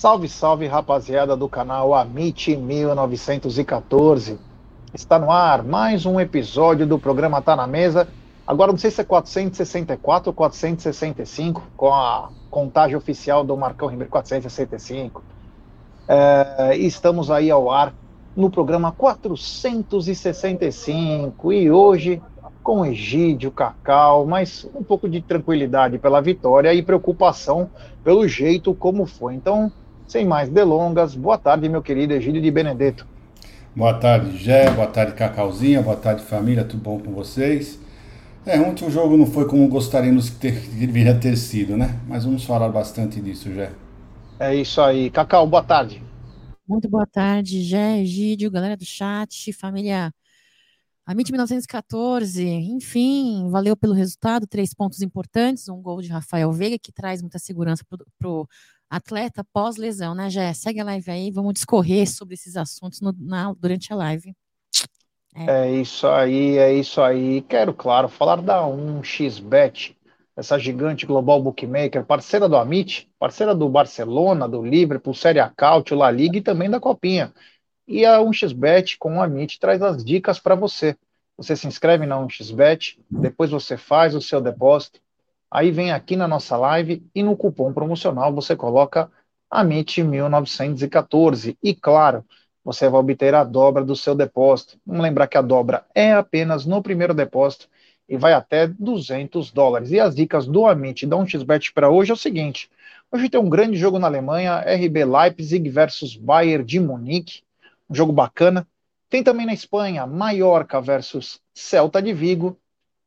Salve, salve, rapaziada do canal Amit 1914. Está no ar mais um episódio do programa Tá na Mesa. Agora não sei se é 464 ou 465, com a contagem oficial do Marcão Ribeiro 465. É, estamos aí ao ar no programa 465 e hoje com Egídio, Cacau, mas um pouco de tranquilidade pela vitória e preocupação pelo jeito como foi. Então, sem mais delongas, boa tarde, meu querido Egídio de Benedetto. Boa tarde, Gé, boa tarde, Cacauzinha, boa tarde, família, tudo bom com vocês? É, ontem o jogo não foi como gostaríamos que, ter, que deveria ter sido, né? Mas vamos falar bastante disso, Gé. É isso aí. Cacau, boa tarde. Muito boa tarde, Gé, Egídio, galera do chat, família Amit 1914, enfim, valeu pelo resultado, três pontos importantes, um gol de Rafael Veiga, que traz muita segurança para o atleta pós-lesão, né, Jé? Segue a live aí, vamos discorrer sobre esses assuntos no, na, durante a live. É. é. isso aí, é isso aí. Quero, claro, falar da 1xBet, essa gigante global bookmaker, parceira do Amit, parceira do Barcelona, do Liverpool, Série A Cautio, La Liga e também da Copinha. E a 1xBet com o Amit traz as dicas para você. Você se inscreve na 1xBet, depois você faz o seu depósito, aí vem aqui na nossa live e no cupom promocional você coloca AMIT1914. E claro, você vai obter a dobra do seu depósito. Vamos lembrar que a dobra é apenas no primeiro depósito e vai até 200 dólares. E as dicas do Amit da 1xBet para hoje é o seguinte: hoje tem um grande jogo na Alemanha, RB Leipzig versus Bayern de Munique um jogo bacana. Tem também na Espanha Mallorca versus Celta de Vigo.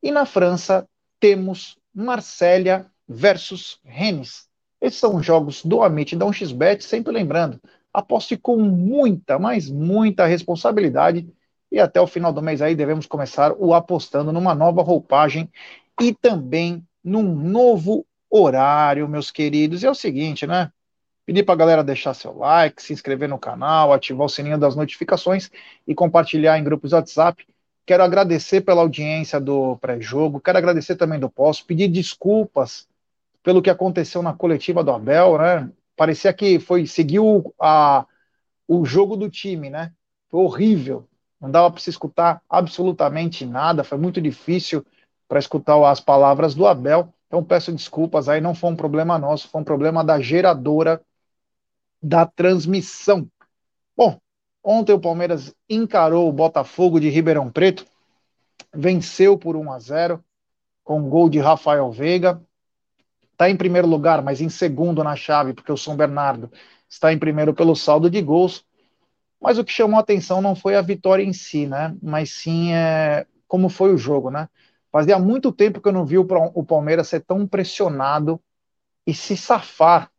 E na França temos Marsella versus Rennes. Esses são os jogos do Amit da 1xBet, sempre lembrando, aposte com muita, mas muita responsabilidade e até o final do mês aí devemos começar o apostando numa nova roupagem e também num novo horário, meus queridos. E é o seguinte, né? Pedir para a galera deixar seu like, se inscrever no canal, ativar o sininho das notificações e compartilhar em grupos WhatsApp. Quero agradecer pela audiência do pré-jogo, quero agradecer também do pós, pedir desculpas pelo que aconteceu na coletiva do Abel, né? Parecia que foi seguiu a, o jogo do time, né? Foi horrível. Não dava para se escutar absolutamente nada, foi muito difícil para escutar as palavras do Abel. Então peço desculpas aí, não foi um problema nosso, foi um problema da geradora da transmissão. Ontem o Palmeiras encarou o Botafogo de Ribeirão Preto, venceu por 1 a 0 com gol de Rafael Veiga. Está em primeiro lugar, mas em segundo na chave, porque o São Bernardo está em primeiro pelo saldo de gols. Mas o que chamou a atenção não foi a vitória em si, né? Mas sim é, como foi o jogo, né? Fazia muito tempo que eu não vi o Palmeiras ser tão pressionado e se safar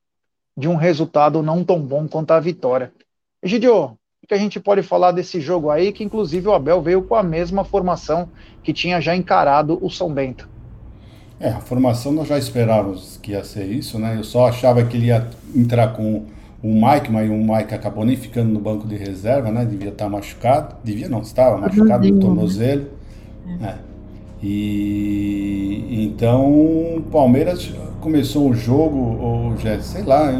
de um resultado não tão bom quanto a vitória. Egidio, o que a gente pode falar desse jogo aí, que inclusive o Abel veio com a mesma formação que tinha já encarado o São Bento? É, a formação nós já esperávamos que ia ser isso, né? Eu só achava que ele ia entrar com o Mike, mas o Mike acabou nem ficando no banco de reserva, né? Devia estar machucado. Devia não, estava machucado no tornozelo. Né? É. E então o Palmeiras começou o jogo, ou já, sei lá,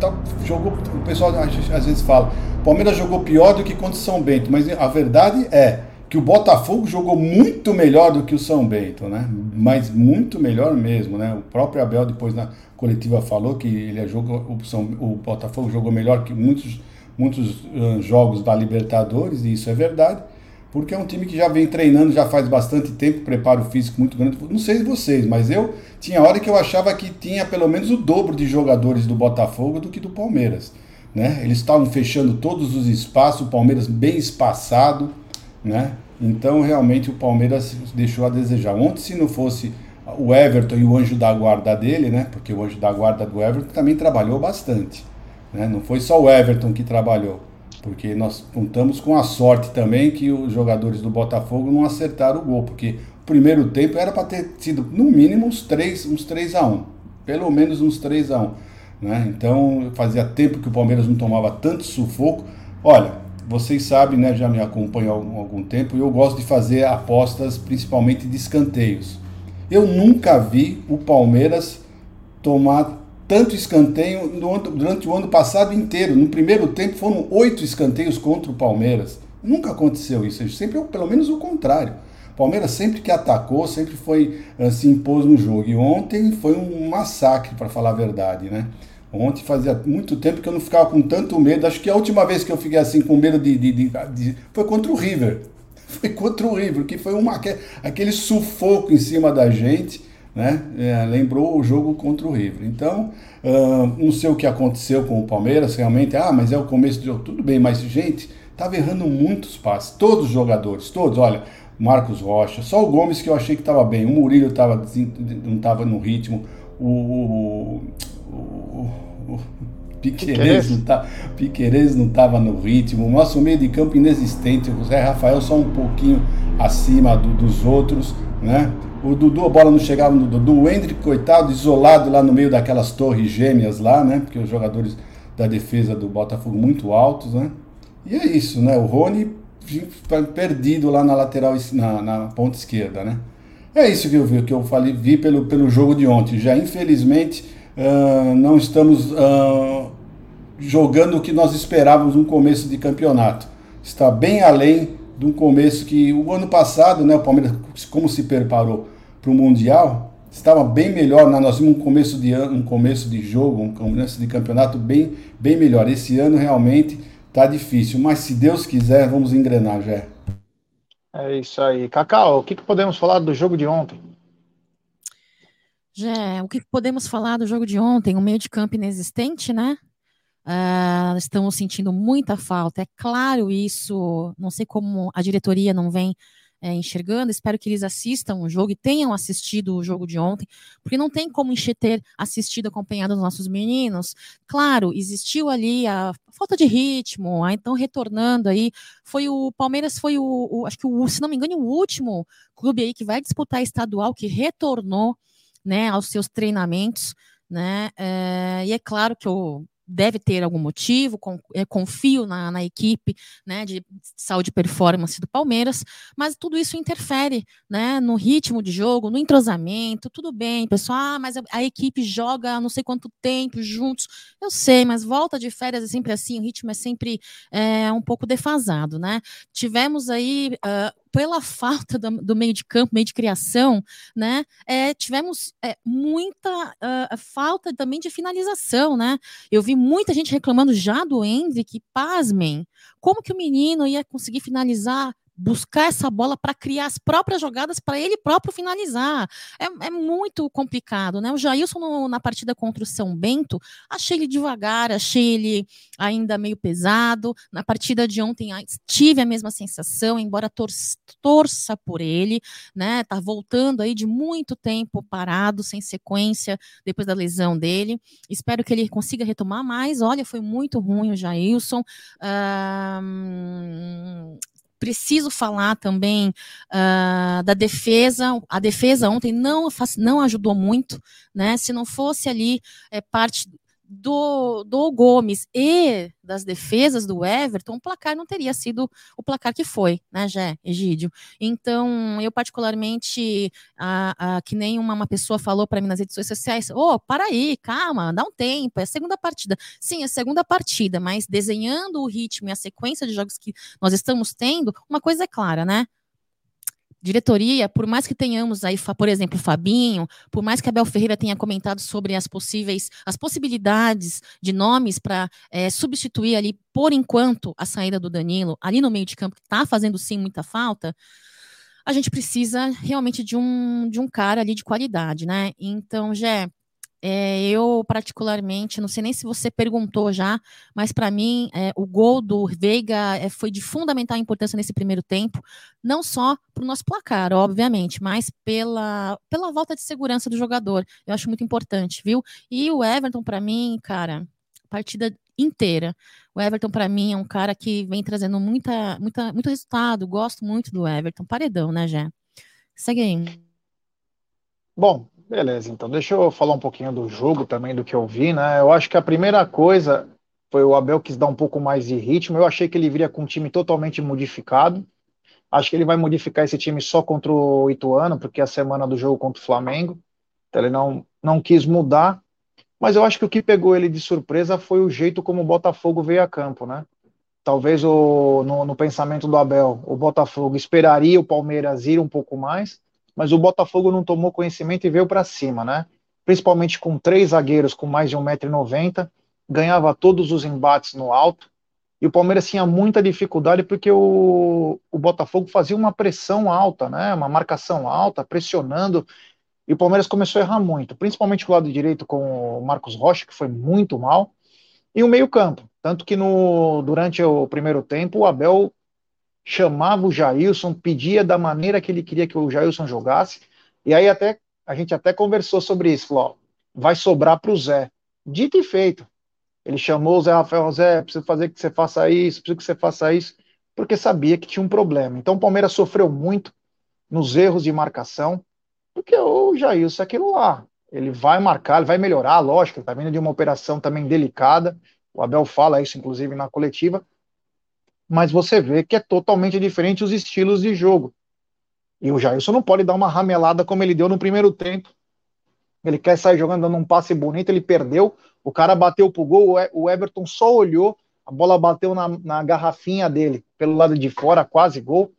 tá, jogou, o pessoal às vezes fala, o Palmeiras jogou pior do que contra o São Bento, mas a verdade é que o Botafogo jogou muito melhor do que o São Bento, né? Mas muito melhor mesmo, né? O próprio Abel depois na coletiva falou que ele jogou, o, São, o Botafogo jogou melhor que muitos muitos uh, jogos da Libertadores e isso é verdade porque é um time que já vem treinando já faz bastante tempo, preparo físico muito grande. Não sei vocês, mas eu tinha hora que eu achava que tinha pelo menos o dobro de jogadores do Botafogo do que do Palmeiras. Né? Eles estavam fechando todos os espaços, o Palmeiras bem espaçado, né? Então realmente o Palmeiras deixou a desejar. Ontem, se não fosse o Everton e o anjo da guarda dele, né? Porque o anjo da guarda do Everton também trabalhou bastante. Né? Não foi só o Everton que trabalhou porque nós contamos com a sorte também que os jogadores do Botafogo não acertaram o gol, porque o primeiro tempo era para ter sido no mínimo uns 3, uns 3 a 1, pelo menos uns 3 a 1, né? Então, fazia tempo que o Palmeiras não tomava tanto sufoco. Olha, vocês sabem, né, já me acompanham há algum, algum tempo, e eu gosto de fazer apostas principalmente de escanteios. Eu nunca vi o Palmeiras tomar tanto escanteio durante o ano passado inteiro. No primeiro tempo foram oito escanteios contra o Palmeiras. Nunca aconteceu isso, sempre pelo menos o contrário. O Palmeiras sempre que atacou, sempre foi eh, se impôs no jogo. E ontem foi um massacre, para falar a verdade, né? Ontem fazia muito tempo que eu não ficava com tanto medo. Acho que a última vez que eu fiquei assim com medo de, de, de, de foi contra o River. Foi contra o River, que foi uma, aquele sufoco em cima da gente né? É, lembrou o jogo contra o River. Então, uh, não sei o que aconteceu com o Palmeiras, realmente, ah, mas é o começo do jogo, tudo bem, mas gente, estava errando muitos passes, todos os jogadores, todos, olha, Marcos Rocha, só o Gomes que eu achei que estava bem, o Murilo tava, não estava no ritmo, o, o, o, o Piqueires não, tá, Piqueires não estava no ritmo, o nosso meio de campo inexistente, o Zé Rafael só um pouquinho acima do, dos outros, né? O Dudu, a bola não chegava no Dudu. O Hendrick, coitado, isolado lá no meio daquelas torres gêmeas lá, né? Porque os jogadores da defesa do Botafogo muito altos, né? E é isso, né? O Rony perdido lá na lateral, na, na ponta esquerda, né? É isso que eu vi, que eu falei, vi pelo, pelo jogo de ontem. Já infelizmente uh, não estamos uh, jogando o que nós esperávamos no começo de campeonato. Está bem além de um começo que o ano passado, né, o Palmeiras como se preparou para o mundial, estava bem melhor, né? nós vimos um começo de ano, um começo de jogo, um começo de campeonato bem bem melhor. Esse ano realmente está difícil, mas se Deus quiser, vamos engrenar já. É isso aí. Cacau, o que, que podemos falar do jogo de ontem? Já, o que podemos falar do jogo de ontem? Um meio de campo inexistente, né? Uh, estamos sentindo muita falta. É claro isso, não sei como a diretoria não vem é, enxergando, espero que eles assistam o jogo e tenham assistido o jogo de ontem, porque não tem como ter assistido, acompanhado os nossos meninos. Claro, existiu ali a falta de ritmo, a, então retornando aí, foi o Palmeiras foi o, o acho que o, se não me engano, o último clube aí que vai disputar estadual que retornou, né, aos seus treinamentos, né, é, e é claro que o deve ter algum motivo, é, confio na, na, equipe né, de saúde e performance do Palmeiras, mas tudo isso interfere né, no ritmo de jogo, no entrosamento, tudo bem, pessoal, ah, mas a, a, equipe joga não sei quanto tempo juntos, eu sei, mas volta de férias é sempre assim, o ritmo é sempre é, um pouco defasado, né? Tivemos aí uh, pela falta do, do, meio de campo, meio de criação, né, é, tivemos é, muita uh, falta também de finalização, né? Eu vi muita gente reclamando já do Hendrick, pasmem, como que o menino ia conseguir finalizar buscar essa bola para criar as próprias jogadas para ele próprio finalizar. É, é, muito complicado, né? O Jailson no, na partida contra o São Bento, achei ele devagar, achei ele ainda meio pesado. Na partida de ontem tive a mesma sensação, embora tor torça por ele, né? Tá voltando aí de muito tempo parado, sem sequência, depois da lesão dele. Espero que ele consiga retomar mais. Olha, foi muito ruim o Jailson. Um, preciso falar também uh, da defesa. A defesa ontem não, não ajudou muito, né? Se não fosse ali é, parte do, do Gomes e das defesas do Everton, o placar não teria sido o placar que foi, né, Jé, Egídio? Então, eu particularmente, a, a, que nem uma, uma pessoa falou para mim nas redes sociais, ô, oh, para aí, calma, dá um tempo, é a segunda partida. Sim, é a segunda partida, mas desenhando o ritmo e a sequência de jogos que nós estamos tendo, uma coisa é clara, né? Diretoria, por mais que tenhamos aí, por exemplo, Fabinho, por mais que Abel Ferreira tenha comentado sobre as possíveis, as possibilidades de nomes para é, eh, substituir ali, por enquanto, a saída do Danilo, ali no meio de campo, que está fazendo sim muita falta, a gente precisa realmente de um, de um cara ali de qualidade, né? Então, Jé, é, eu, particularmente, não sei nem se você perguntou já, mas para mim, é, o gol do Veiga é, foi de fundamental importância nesse primeiro tempo, não só para o nosso placar, obviamente, mas pela, pela volta de segurança do jogador. Eu acho muito importante, viu? E o Everton, para mim, cara, partida inteira. O Everton, para mim, é um cara que vem trazendo muita, muita, muito resultado. Gosto muito do Everton. Paredão, né, Jé? Segue aí. Bom, Beleza, então deixa eu falar um pouquinho do jogo também, do que eu vi, né? Eu acho que a primeira coisa foi o Abel quis dar um pouco mais de ritmo. Eu achei que ele viria com um time totalmente modificado. Acho que ele vai modificar esse time só contra o Ituano, porque é a semana do jogo contra o Flamengo. Então ele não, não quis mudar. Mas eu acho que o que pegou ele de surpresa foi o jeito como o Botafogo veio a campo, né? Talvez o, no, no pensamento do Abel, o Botafogo esperaria o Palmeiras ir um pouco mais, mas o Botafogo não tomou conhecimento e veio para cima, né? Principalmente com três zagueiros com mais de 1,90m, ganhava todos os embates no alto, e o Palmeiras tinha muita dificuldade porque o, o Botafogo fazia uma pressão alta, né? Uma marcação alta, pressionando, e o Palmeiras começou a errar muito, principalmente o lado direito com o Marcos Rocha, que foi muito mal, e o meio-campo. Tanto que no, durante o primeiro tempo, o Abel chamava o Jailson, pedia da maneira que ele queria que o Jailson jogasse, e aí até a gente até conversou sobre isso, falou, ó, vai sobrar para o Zé. Dito e feito. Ele chamou o Zé Rafael, Zé, preciso fazer que você faça isso, preciso que você faça isso, porque sabia que tinha um problema. Então o Palmeiras sofreu muito nos erros de marcação, porque o Jailson é aquilo lá. Ele vai marcar, ele vai melhorar, lógico, ele está vindo de uma operação também delicada, o Abel fala isso, inclusive, na coletiva, mas você vê que é totalmente diferente os estilos de jogo. E o Jailson não pode dar uma ramelada como ele deu no primeiro tempo. Ele quer sair jogando, dando um passe bonito, ele perdeu, o cara bateu pro gol, o Everton só olhou, a bola bateu na, na garrafinha dele, pelo lado de fora, quase gol.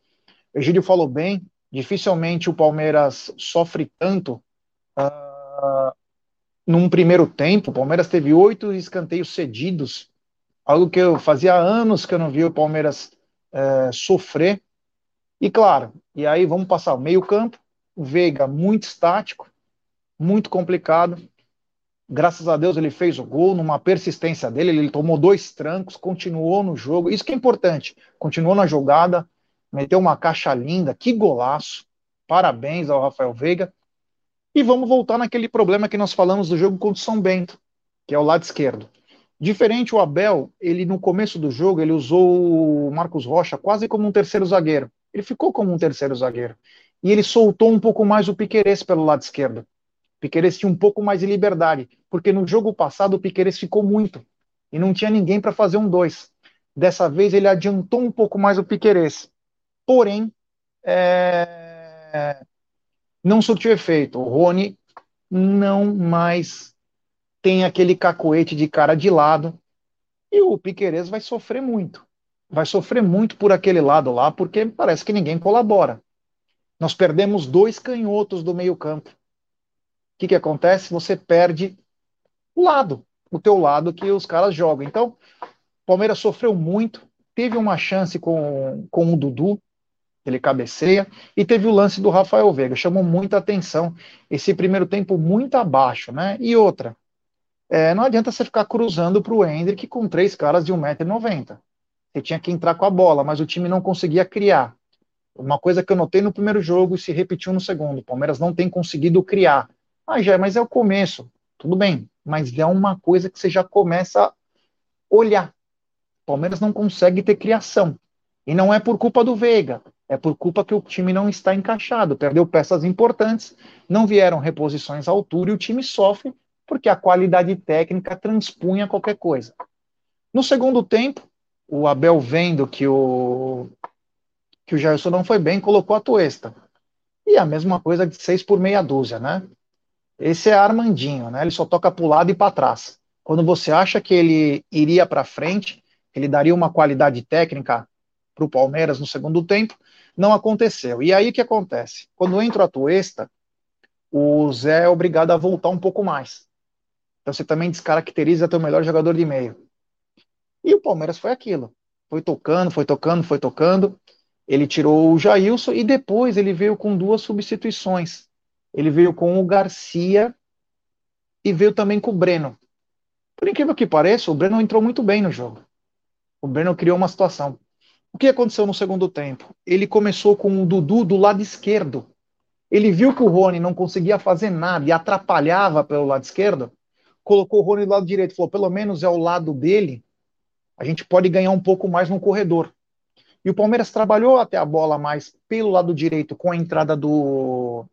O Egídio falou bem, dificilmente o Palmeiras sofre tanto uh, num primeiro tempo. O Palmeiras teve oito escanteios cedidos algo que eu fazia anos que eu não via o Palmeiras é, sofrer. E claro, e aí vamos passar o meio-campo, o Veiga muito estático, muito complicado. Graças a Deus ele fez o gol numa persistência dele, ele tomou dois trancos, continuou no jogo. Isso que é importante, continuou na jogada, meteu uma caixa linda, que golaço. Parabéns ao Rafael Veiga. E vamos voltar naquele problema que nós falamos do jogo contra o São Bento, que é o lado esquerdo. Diferente o Abel, ele no começo do jogo, ele usou o Marcos Rocha quase como um terceiro zagueiro. Ele ficou como um terceiro zagueiro. E ele soltou um pouco mais o Piquerez pelo lado esquerdo. O Piquerez tinha um pouco mais de liberdade, porque no jogo passado o Piquerez ficou muito e não tinha ninguém para fazer um dois. Dessa vez ele adiantou um pouco mais o Piquerez. Porém, é... não surtiu efeito. O Rony não mais tem aquele cacoete de cara de lado, e o Piquerez vai sofrer muito. Vai sofrer muito por aquele lado lá, porque parece que ninguém colabora. Nós perdemos dois canhotos do meio-campo. O que, que acontece? Você perde o lado, o teu lado que os caras jogam. Então, o Palmeiras sofreu muito, teve uma chance com, com o Dudu, ele cabeceia, e teve o lance do Rafael Veiga, chamou muita atenção. Esse primeiro tempo muito abaixo, né? E outra, é, não adianta você ficar cruzando para o Hendrick com três caras de 1,90m. Você tinha que entrar com a bola, mas o time não conseguia criar. Uma coisa que eu notei no primeiro jogo e se repetiu no segundo. O Palmeiras não tem conseguido criar. Ah, já, mas é o começo. Tudo bem, mas é uma coisa que você já começa a olhar. O Palmeiras não consegue ter criação. E não é por culpa do Veiga, é por culpa que o time não está encaixado. Perdeu peças importantes, não vieram reposições à altura e o time sofre porque a qualidade técnica transpunha qualquer coisa. No segundo tempo, o Abel vendo que o que o Gerson não foi bem, colocou a Tuesta. E a mesma coisa de seis por meia dúzia, né? Esse é Armandinho, né? Ele só toca para o lado e para trás. Quando você acha que ele iria para frente, ele daria uma qualidade técnica para o Palmeiras no segundo tempo, não aconteceu. E aí o que acontece? Quando entra a Tuesta, o Zé é obrigado a voltar um pouco mais. Então você também descaracteriza teu melhor jogador de meio. E o Palmeiras foi aquilo. Foi tocando, foi tocando, foi tocando. Ele tirou o Jailson e depois ele veio com duas substituições. Ele veio com o Garcia e veio também com o Breno. Por incrível que pareça, o Breno entrou muito bem no jogo. O Breno criou uma situação. O que aconteceu no segundo tempo? Ele começou com o Dudu do lado esquerdo. Ele viu que o Rony não conseguia fazer nada e atrapalhava pelo lado esquerdo colocou o Rony do lado direito, falou, pelo menos é o lado dele, a gente pode ganhar um pouco mais no corredor. E o Palmeiras trabalhou até a bola mais pelo lado direito com a entrada do,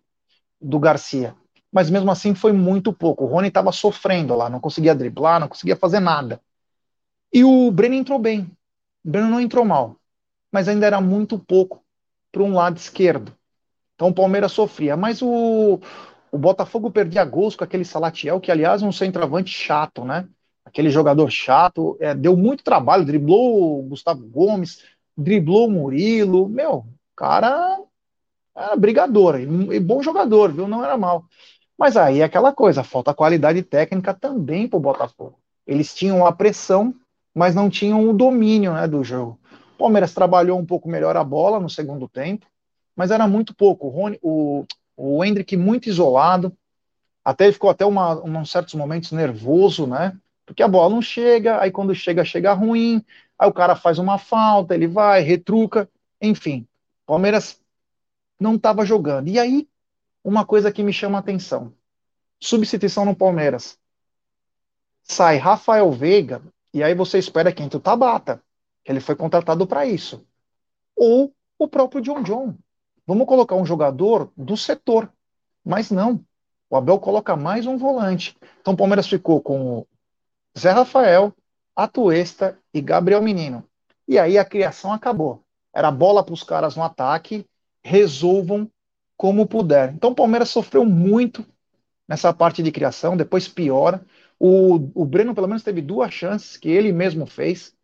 do Garcia. Mas mesmo assim foi muito pouco. O Rony estava sofrendo lá, não conseguia driblar, não conseguia fazer nada. E o Breno entrou bem. O Breno não entrou mal, mas ainda era muito pouco para um lado esquerdo. Então o Palmeiras sofria. Mas o, o Botafogo perdia gols com aquele Salatiel, que aliás é um centroavante chato, né? Aquele jogador chato, é, deu muito trabalho, driblou o Gustavo Gomes, driblou o Murilo, meu, cara era brigador, e bom jogador, viu? Não era mal. Mas aí é aquela coisa, falta qualidade técnica também para o Botafogo. Eles tinham a pressão, mas não tinham o domínio né, do jogo. O Palmeiras trabalhou um pouco melhor a bola no segundo tempo, mas era muito pouco. O, Rony, o, o Hendrick muito isolado, até ele ficou até uma, um certos momentos nervoso, né? Porque a bola não chega, aí quando chega, chega ruim, aí o cara faz uma falta, ele vai, retruca, enfim. Palmeiras não estava jogando. E aí, uma coisa que me chama a atenção: substituição no Palmeiras. Sai Rafael Veiga, e aí você espera quem? Tu Tabata, que ele foi contratado para isso. Ou o próprio John John. Vamos colocar um jogador do setor. Mas não. O Abel coloca mais um volante. Então o Palmeiras ficou com o Zé Rafael, Atuesta e Gabriel Menino. E aí a criação acabou. Era bola para os caras no ataque, resolvam como puder. Então o Palmeiras sofreu muito nessa parte de criação, depois piora. O, o Breno, pelo menos, teve duas chances que ele mesmo fez.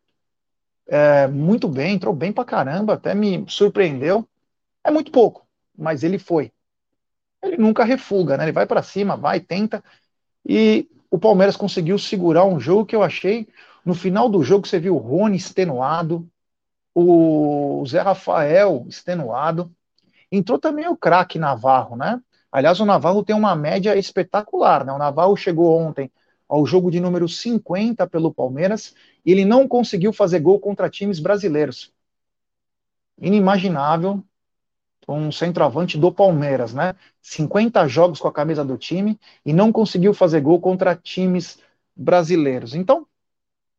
É, muito bem, entrou bem pra caramba, até me surpreendeu. É muito pouco, mas ele foi. Ele nunca refuga, né? Ele vai para cima, vai, tenta. E o Palmeiras conseguiu segurar um jogo que eu achei. No final do jogo, você viu o Rony extenuado, o Zé Rafael extenuado. Entrou também o craque Navarro, né? Aliás, o Navarro tem uma média espetacular, né? O Navarro chegou ontem ao jogo de número 50 pelo Palmeiras e ele não conseguiu fazer gol contra times brasileiros. Inimaginável um centroavante do Palmeiras, né? 50 jogos com a camisa do time e não conseguiu fazer gol contra times brasileiros. Então,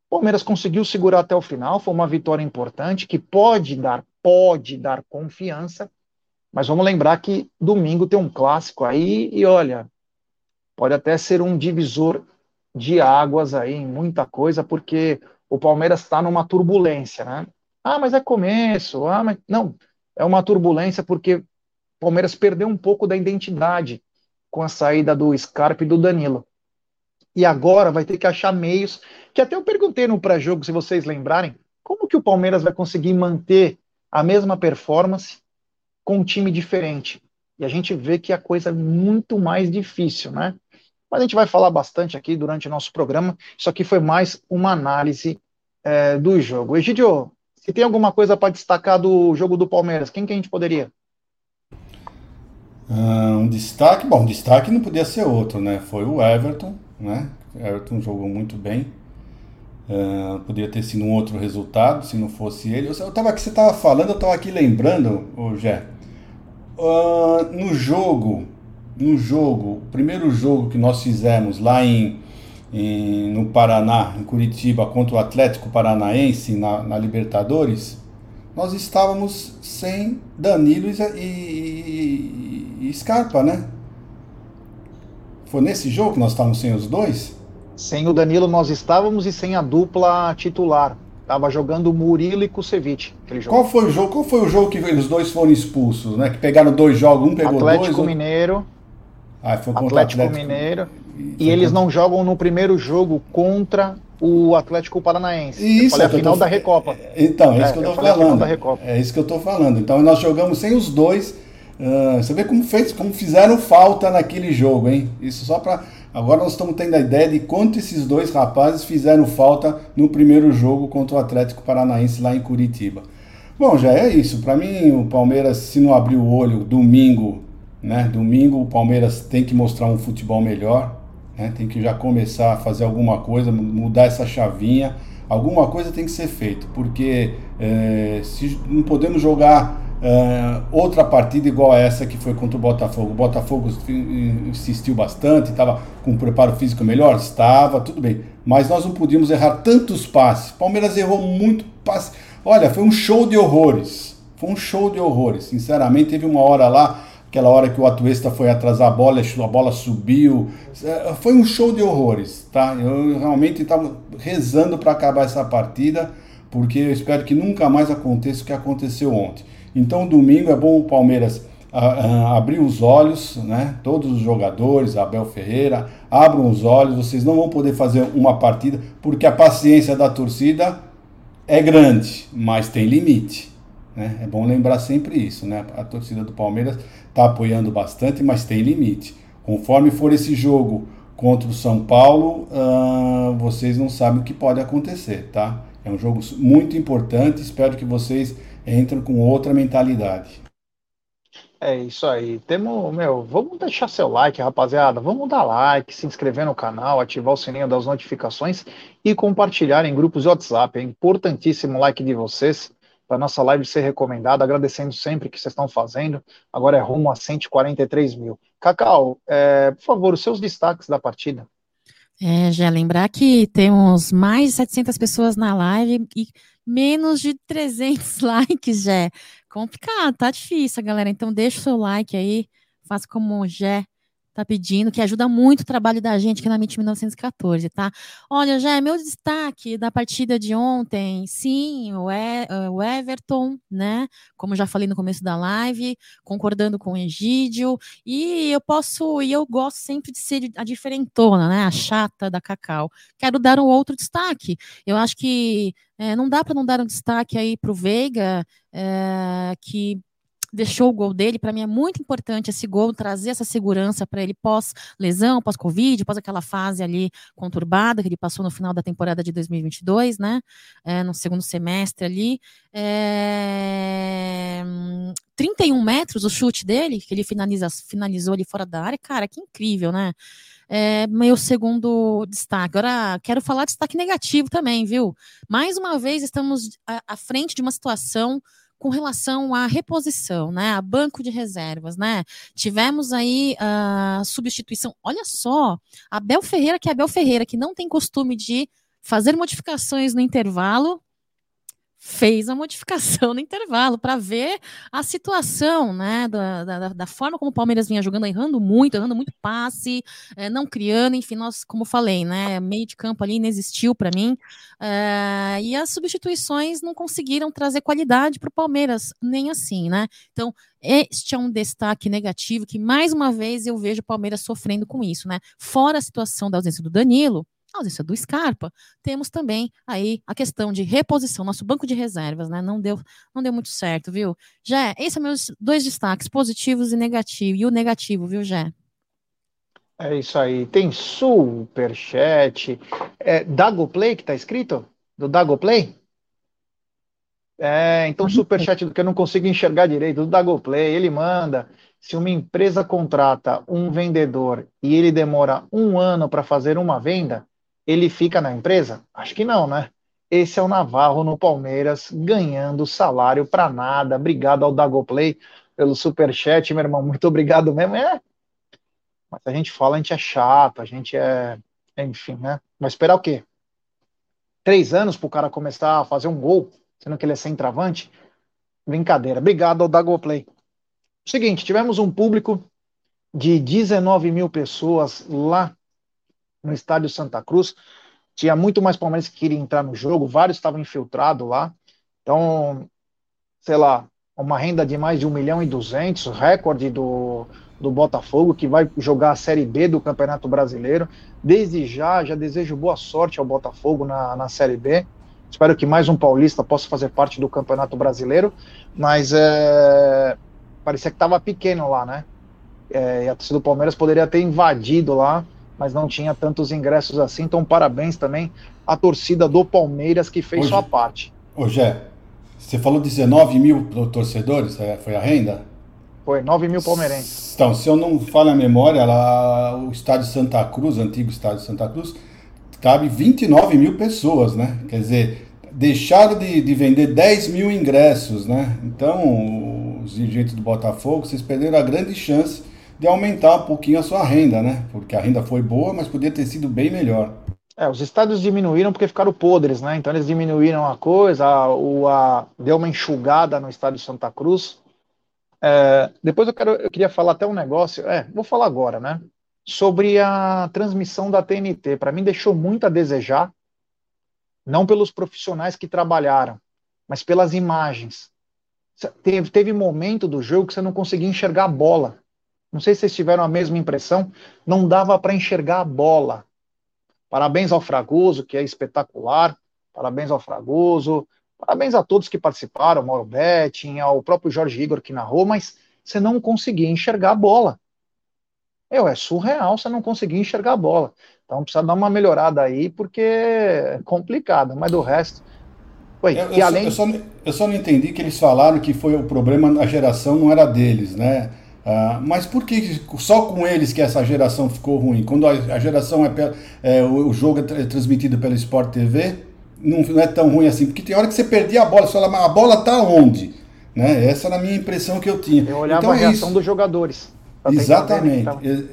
o Palmeiras conseguiu segurar até o final, foi uma vitória importante que pode dar, pode dar confiança, mas vamos lembrar que domingo tem um clássico aí e olha, pode até ser um divisor de águas aí em muita coisa, porque o Palmeiras está numa turbulência, né? Ah, mas é começo, ah, mas não, é uma turbulência porque o Palmeiras perdeu um pouco da identidade com a saída do Scarpa e do Danilo. E agora vai ter que achar meios, que até eu perguntei no pré-jogo, se vocês lembrarem, como que o Palmeiras vai conseguir manter a mesma performance com um time diferente? E a gente vê que a coisa é muito mais difícil, né? Mas a gente vai falar bastante aqui durante o nosso programa. Isso aqui foi mais uma análise é, do jogo. Egidio, se tem alguma coisa para destacar do jogo do Palmeiras, quem que a gente poderia? Ah, um destaque, bom, destaque não podia ser outro, né? Foi o Everton, né? O Everton jogou muito bem. Uh, poderia ter sido um outro resultado se não fosse ele. Eu, eu tava aqui, você estava falando, eu estava aqui lembrando, o Jé, uh, no jogo, no jogo, o primeiro jogo que nós fizemos lá em em, no Paraná, em Curitiba, contra o Atlético Paranaense na, na Libertadores, nós estávamos sem Danilo e, e, e, Scarpa, né? Foi nesse jogo que nós estávamos sem os dois? Sem o Danilo nós estávamos e sem a dupla titular. Tava jogando Murilo e Kusevich. Qual foi o jogo? Qual foi o jogo que os dois foram expulsos, né? Que pegaram dois jogos, um pegou Atlético dois. Mineiro. Ah, foi contra Atlético, Atlético Mineiro. E, eles não jogam no primeiro jogo contra o Atlético Paranaense. Isso, eu falei a final tô... da Recopa. Então, é isso é, que eu tô falando. É isso que eu tô falando. Então nós jogamos sem os dois. Uh, você vê como, fez, como fizeram falta naquele jogo, hein? Isso só para Agora nós estamos tendo a ideia de quanto esses dois rapazes fizeram falta no primeiro jogo contra o Atlético Paranaense lá em Curitiba. Bom, já é isso. Para mim, o Palmeiras, se não abrir o olho domingo né? Domingo o Palmeiras tem que mostrar um futebol melhor, né? tem que já começar a fazer alguma coisa, mudar essa chavinha. Alguma coisa tem que ser feito, porque é, se não podemos jogar é, outra partida igual a essa que foi contra o Botafogo. O Botafogo insistiu bastante, estava com um preparo físico melhor? Estava, tudo bem. Mas nós não podíamos errar tantos passes. Palmeiras errou muito passe. Olha, foi um show de horrores. Foi um show de horrores. Sinceramente, teve uma hora lá aquela hora que o Atuesta foi atrasar a bola, a bola subiu. É, foi um show de horrores, tá? Eu realmente estava rezando para acabar essa partida, porque eu espero que nunca mais aconteça o que aconteceu ontem. Então, domingo é bom o Palmeiras abrir os olhos, né? Todos os jogadores, Abel Ferreira, abram os olhos. Vocês não vão poder fazer uma partida porque a paciência da torcida é grande, mas tem limite. Né? É bom lembrar sempre isso, né? A torcida do Palmeiras está apoiando bastante, mas tem limite. Conforme for esse jogo contra o São Paulo, uh, vocês não sabem o que pode acontecer, tá? É um jogo muito importante. Espero que vocês entrem com outra mentalidade. É isso aí. Temos, meu, vamos deixar seu like, rapaziada. Vamos dar like, se inscrever no canal, ativar o sininho das notificações e compartilhar em grupos de WhatsApp. É importantíssimo o like de vocês para nossa live ser recomendada. Agradecendo sempre que vocês estão fazendo. Agora é rumo a 143 mil. Cacau, é, por favor, os seus destaques da partida. É, já lembrar que temos mais de 700 pessoas na live e menos de 300 likes, já. Complicado, tá difícil, galera. Então deixa o seu like aí, faça como o Jé tá pedindo, que ajuda muito o trabalho da gente aqui na MIT 1914, tá? Olha, já é meu destaque da partida de ontem, sim, o, e, o Everton, né? Como já falei no começo da live, concordando com o Egídio, e eu posso, e eu gosto sempre de ser a diferentona, né? A chata da Cacau. Quero dar um outro destaque. Eu acho que é, não dá para não dar um destaque aí para o Veiga, é, que deixou o gol dele. Para mim é muito importante esse gol, trazer essa segurança para ele pós-lesão, pós-Covid, pós aquela fase ali conturbada que ele passou no final da temporada de 2022, né? É, no segundo semestre ali. É... 31 metros o chute dele, que ele finaliza, finalizou ali fora da área. Cara, que incrível, né? É, meu segundo destaque. Agora, quero falar de destaque negativo também, viu? Mais uma vez, estamos à, à frente de uma situação com relação à reposição, né, a banco de reservas, né, tivemos aí a substituição, olha só, Abel Ferreira, que é Abel Ferreira, que não tem costume de fazer modificações no intervalo, fez a modificação no intervalo para ver a situação, né, da, da, da, forma como o Palmeiras vinha jogando, errando muito, errando muito passe, é, não criando, enfim, nós, como falei, né, meio de campo ali inexistiu para mim, é, e as substituições não conseguiram trazer qualidade para o Palmeiras, nem assim, né, então este é um destaque negativo que, mais uma vez, eu vejo o Palmeiras sofrendo com isso, né, fora a situação da ausência do Danilo, ausência do Scarpa, temos também aí a questão de reposição, nosso banco de reservas, né? Não deu, não deu muito certo, viu? Já, esses são meus dois destaques, positivos e negativos. E o negativo, viu, Jé? É isso aí. Tem superchat. É Dagoplay que tá escrito? Do Dagoplay? É, então superchat do que eu não consigo enxergar direito, do Dagoplay, ele manda. Se uma empresa contrata um vendedor e ele demora um ano para fazer uma venda, ele fica na empresa? Acho que não, né? Esse é o Navarro no Palmeiras, ganhando salário para nada. Obrigado ao Dagoplay pelo superchat, meu irmão. Muito obrigado mesmo. É. Mas a gente fala, a gente é chato, a gente é. Enfim, né? Vai esperar o quê? Três anos para o cara começar a fazer um gol, sendo que ele é centroavante? Brincadeira. Obrigado ao Dagoplay. Seguinte, tivemos um público de 19 mil pessoas lá no estádio Santa Cruz. Tinha muito mais palmeiras que queriam entrar no jogo, vários estavam infiltrados lá. Então, sei lá, uma renda de mais de 1 milhão e 200, recorde do, do Botafogo, que vai jogar a Série B do Campeonato Brasileiro. Desde já, já desejo boa sorte ao Botafogo na, na Série B. Espero que mais um paulista possa fazer parte do Campeonato Brasileiro, mas é, parecia que estava pequeno lá, né? É, e a torcida do Palmeiras poderia ter invadido lá mas não tinha tantos ingressos assim. Então, parabéns também à torcida do Palmeiras que fez Ô, sua parte. Ô, Gé, você falou 19 mil torcedores, é, foi a renda? Foi, 9 mil palmeirenses. Então, se eu não falo a memória, lá, o estádio Santa Cruz, antigo estádio Santa Cruz, cabe 29 mil pessoas, né? Quer dizer, deixaram de, de vender 10 mil ingressos, né? Então, os dirigentes do Botafogo, vocês perderam a grande chance de aumentar um pouquinho a sua renda, né? Porque a renda foi boa, mas podia ter sido bem melhor. É, os estádios diminuíram porque ficaram podres, né? Então eles diminuíram a coisa, a, o, a, deu uma enxugada no estádio Santa Cruz. É, depois eu, quero, eu queria falar até um negócio, é, vou falar agora, né? Sobre a transmissão da TNT. Para mim deixou muito a desejar, não pelos profissionais que trabalharam, mas pelas imagens. Teve, teve momento do jogo que você não conseguia enxergar a bola. Não sei se vocês tiveram a mesma impressão, não dava para enxergar a bola. Parabéns ao Fragoso, que é espetacular. Parabéns ao Fragoso. Parabéns a todos que participaram, Mauro Betting, ao próprio Jorge Igor que narrou, mas você não conseguia enxergar a bola. Eu, é surreal você não conseguir enxergar a bola. Então precisa dar uma melhorada aí, porque é complicado, mas do resto. Eu, e eu, além... só, eu, só, eu só não entendi que eles falaram que foi o problema, a geração não era deles, né? Uh, mas por que só com eles que essa geração ficou ruim? Quando a, a geração é, é o, jogo é, é transmitido pela Sport TV, não, não, é tão ruim assim, porque tem hora que você perdia a bola, você fala, mas a bola tá onde? Né? Essa era a minha impressão que eu tinha. Eu olhava então, a é reação dos jogadores. Exatamente,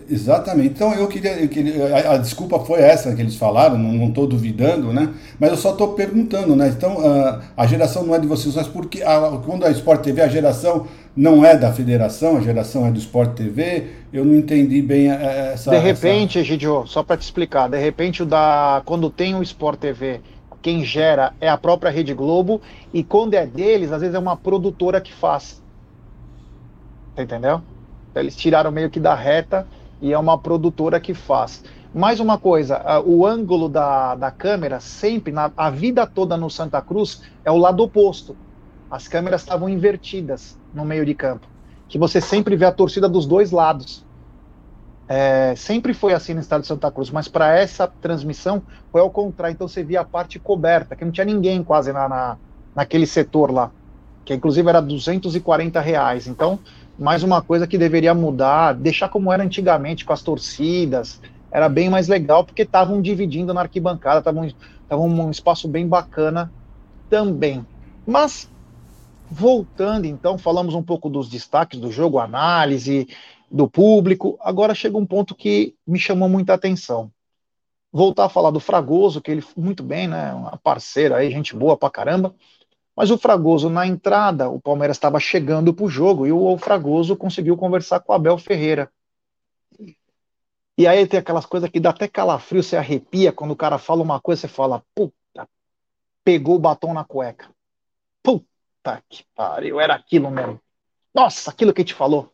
exatamente. Então eu queria, eu queria a, a, desculpa foi essa que eles falaram, não estou duvidando, né? Mas eu só estou perguntando, né? Então a, a geração não é de vocês, mas porque a, quando a Sport TV, a geração não é da federação, a geração é do Sport TV, eu não entendi bem essa. De repente, essa... Egidio, só para te explicar, de repente o da quando tem o Sport TV quem gera é a própria Rede Globo, e quando é deles, às vezes é uma produtora que faz. Entendeu? Eles tiraram meio que da reta e é uma produtora que faz. Mais uma coisa, o ângulo da, da câmera, sempre, na, a vida toda no Santa Cruz, é o lado oposto. As câmeras estavam invertidas no meio de campo. Que você sempre vê a torcida dos dois lados. É, sempre foi assim no estado de Santa Cruz, mas para essa transmissão foi ao contrário. Então você via a parte coberta, que não tinha ninguém quase na, na, naquele setor lá, que inclusive era 240 reais. Então mais uma coisa que deveria mudar, deixar como era antigamente com as torcidas, era bem mais legal, porque estavam dividindo na arquibancada, estavam um espaço bem bacana também. Mas, voltando então, falamos um pouco dos destaques do jogo, análise do público, agora chega um ponto que me chamou muita atenção. Voltar a falar do Fragoso, que ele muito bem, né, uma parceira aí, gente boa pra caramba, mas o Fragoso, na entrada, o Palmeiras estava chegando para o jogo e o Fragoso conseguiu conversar com o Abel Ferreira. E aí tem aquelas coisas que dá até calafrio, você arrepia quando o cara fala uma coisa, você fala, puta, pegou o batom na cueca. Puta que pariu, era aquilo mesmo. Nossa, aquilo que te falou.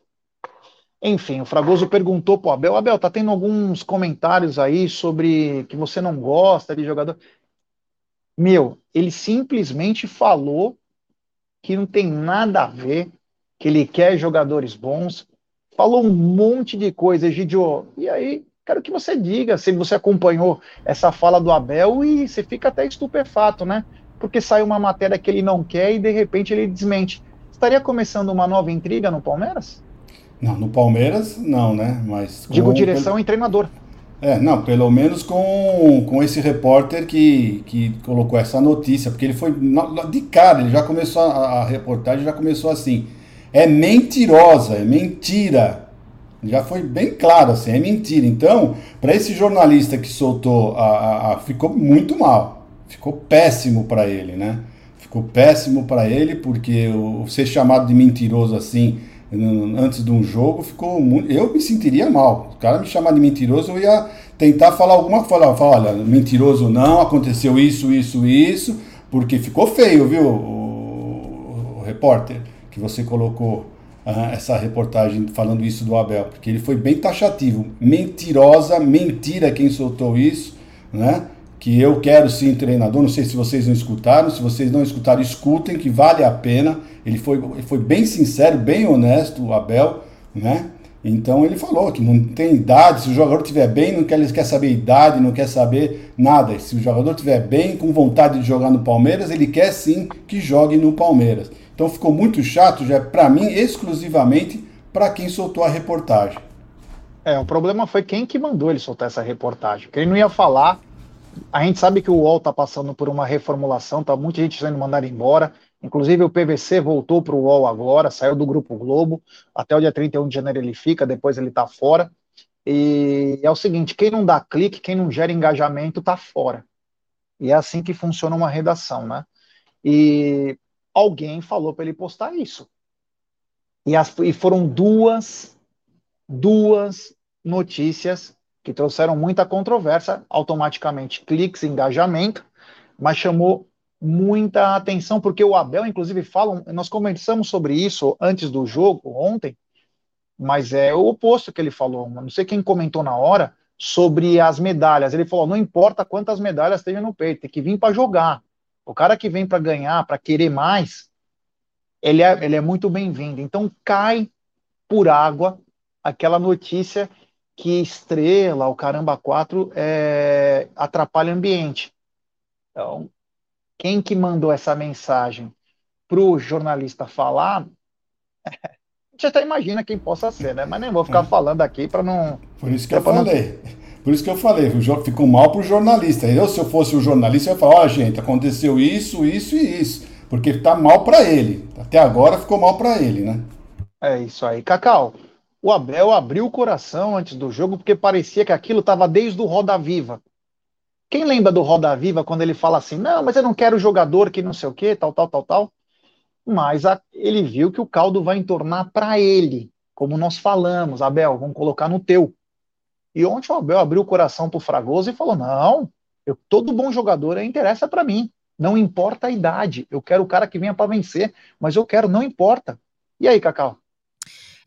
Enfim, o Fragoso perguntou pro Abel, Abel, tá tendo alguns comentários aí sobre que você não gosta de jogador. Meu, ele simplesmente falou que não tem nada a ver, que ele quer jogadores bons, falou um monte de coisa, Egidio. E aí, quero que você diga se você acompanhou essa fala do Abel e você fica até estupefato, né? Porque saiu uma matéria que ele não quer e de repente ele desmente. Estaria começando uma nova intriga no Palmeiras? Não, no Palmeiras não, né? Mas Digo direção e treinador. É, não, pelo menos com, com esse repórter que, que colocou essa notícia, porque ele foi de cara, ele já começou a, a reportagem, já começou assim. É mentirosa, é mentira. Já foi bem claro assim, é mentira. Então, para esse jornalista que soltou, a, a, a, ficou muito mal. Ficou péssimo para ele, né? Ficou péssimo para ele, porque o, ser chamado de mentiroso assim antes de um jogo, ficou muito. Eu me sentiria mal. O cara me chamar de mentiroso, eu ia tentar falar alguma coisa. Falar, olha, mentiroso não, aconteceu isso, isso, isso, porque ficou feio, viu, o, o repórter, que você colocou uh, essa reportagem falando isso do Abel, porque ele foi bem taxativo. Mentirosa, mentira quem soltou isso, né? Que eu quero sim treinador. Não sei se vocês não escutaram, se vocês não escutaram, escutem, que vale a pena ele foi, foi bem sincero, bem honesto, o Abel, né? Então ele falou que não tem idade, se o jogador estiver bem, não quer, quer saber idade, não quer saber nada. Se o jogador estiver bem, com vontade de jogar no Palmeiras, ele quer sim que jogue no Palmeiras. Então ficou muito chato, já para mim, exclusivamente para quem soltou a reportagem. É, o problema foi quem que mandou ele soltar essa reportagem. Porque ele não ia falar. A gente sabe que o UOL está passando por uma reformulação, tá muita gente sendo mandada embora. Inclusive o PVC voltou para o UOL agora, saiu do Grupo Globo, até o dia 31 de janeiro ele fica, depois ele está fora. E é o seguinte, quem não dá clique, quem não gera engajamento, está fora. E é assim que funciona uma redação, né? E alguém falou para ele postar isso. E, as, e foram duas, duas notícias que trouxeram muita controvérsia, automaticamente cliques, engajamento, mas chamou muita atenção, porque o Abel, inclusive, fala, nós conversamos sobre isso antes do jogo, ontem, mas é o oposto que ele falou. Não sei quem comentou na hora sobre as medalhas. Ele falou: não importa quantas medalhas tenha no peito, tem que vir para jogar. O cara que vem para ganhar, para querer mais, ele é, ele é muito bem-vindo. Então cai por água aquela notícia que estrela, o caramba 4, é, atrapalha o ambiente. Então, quem que mandou essa mensagem para o jornalista falar, a gente até imagina quem possa ser, né? Mas nem vou ficar hum. falando aqui para não. Por isso que eu falei. Não... Por isso que eu falei, o jogo ficou mal para o jornalista. Eu, se eu fosse o jornalista, eu ia falar: ó, oh, gente, aconteceu isso, isso e isso. Porque está mal para ele. Até agora ficou mal para ele, né? É isso aí. Cacau, o Abel abriu o coração antes do jogo porque parecia que aquilo estava desde o Roda Viva. Quem lembra do Roda Viva quando ele fala assim, não, mas eu não quero jogador que não sei o que, tal, tal, tal, tal. Mas a, ele viu que o caldo vai entornar para ele, como nós falamos, Abel, vamos colocar no teu. E ontem o Abel abriu o coração para o Fragoso e falou, não, eu, todo bom jogador interessa para mim. Não importa a idade, eu quero o cara que venha para vencer, mas eu quero, não importa. E aí, Cacau?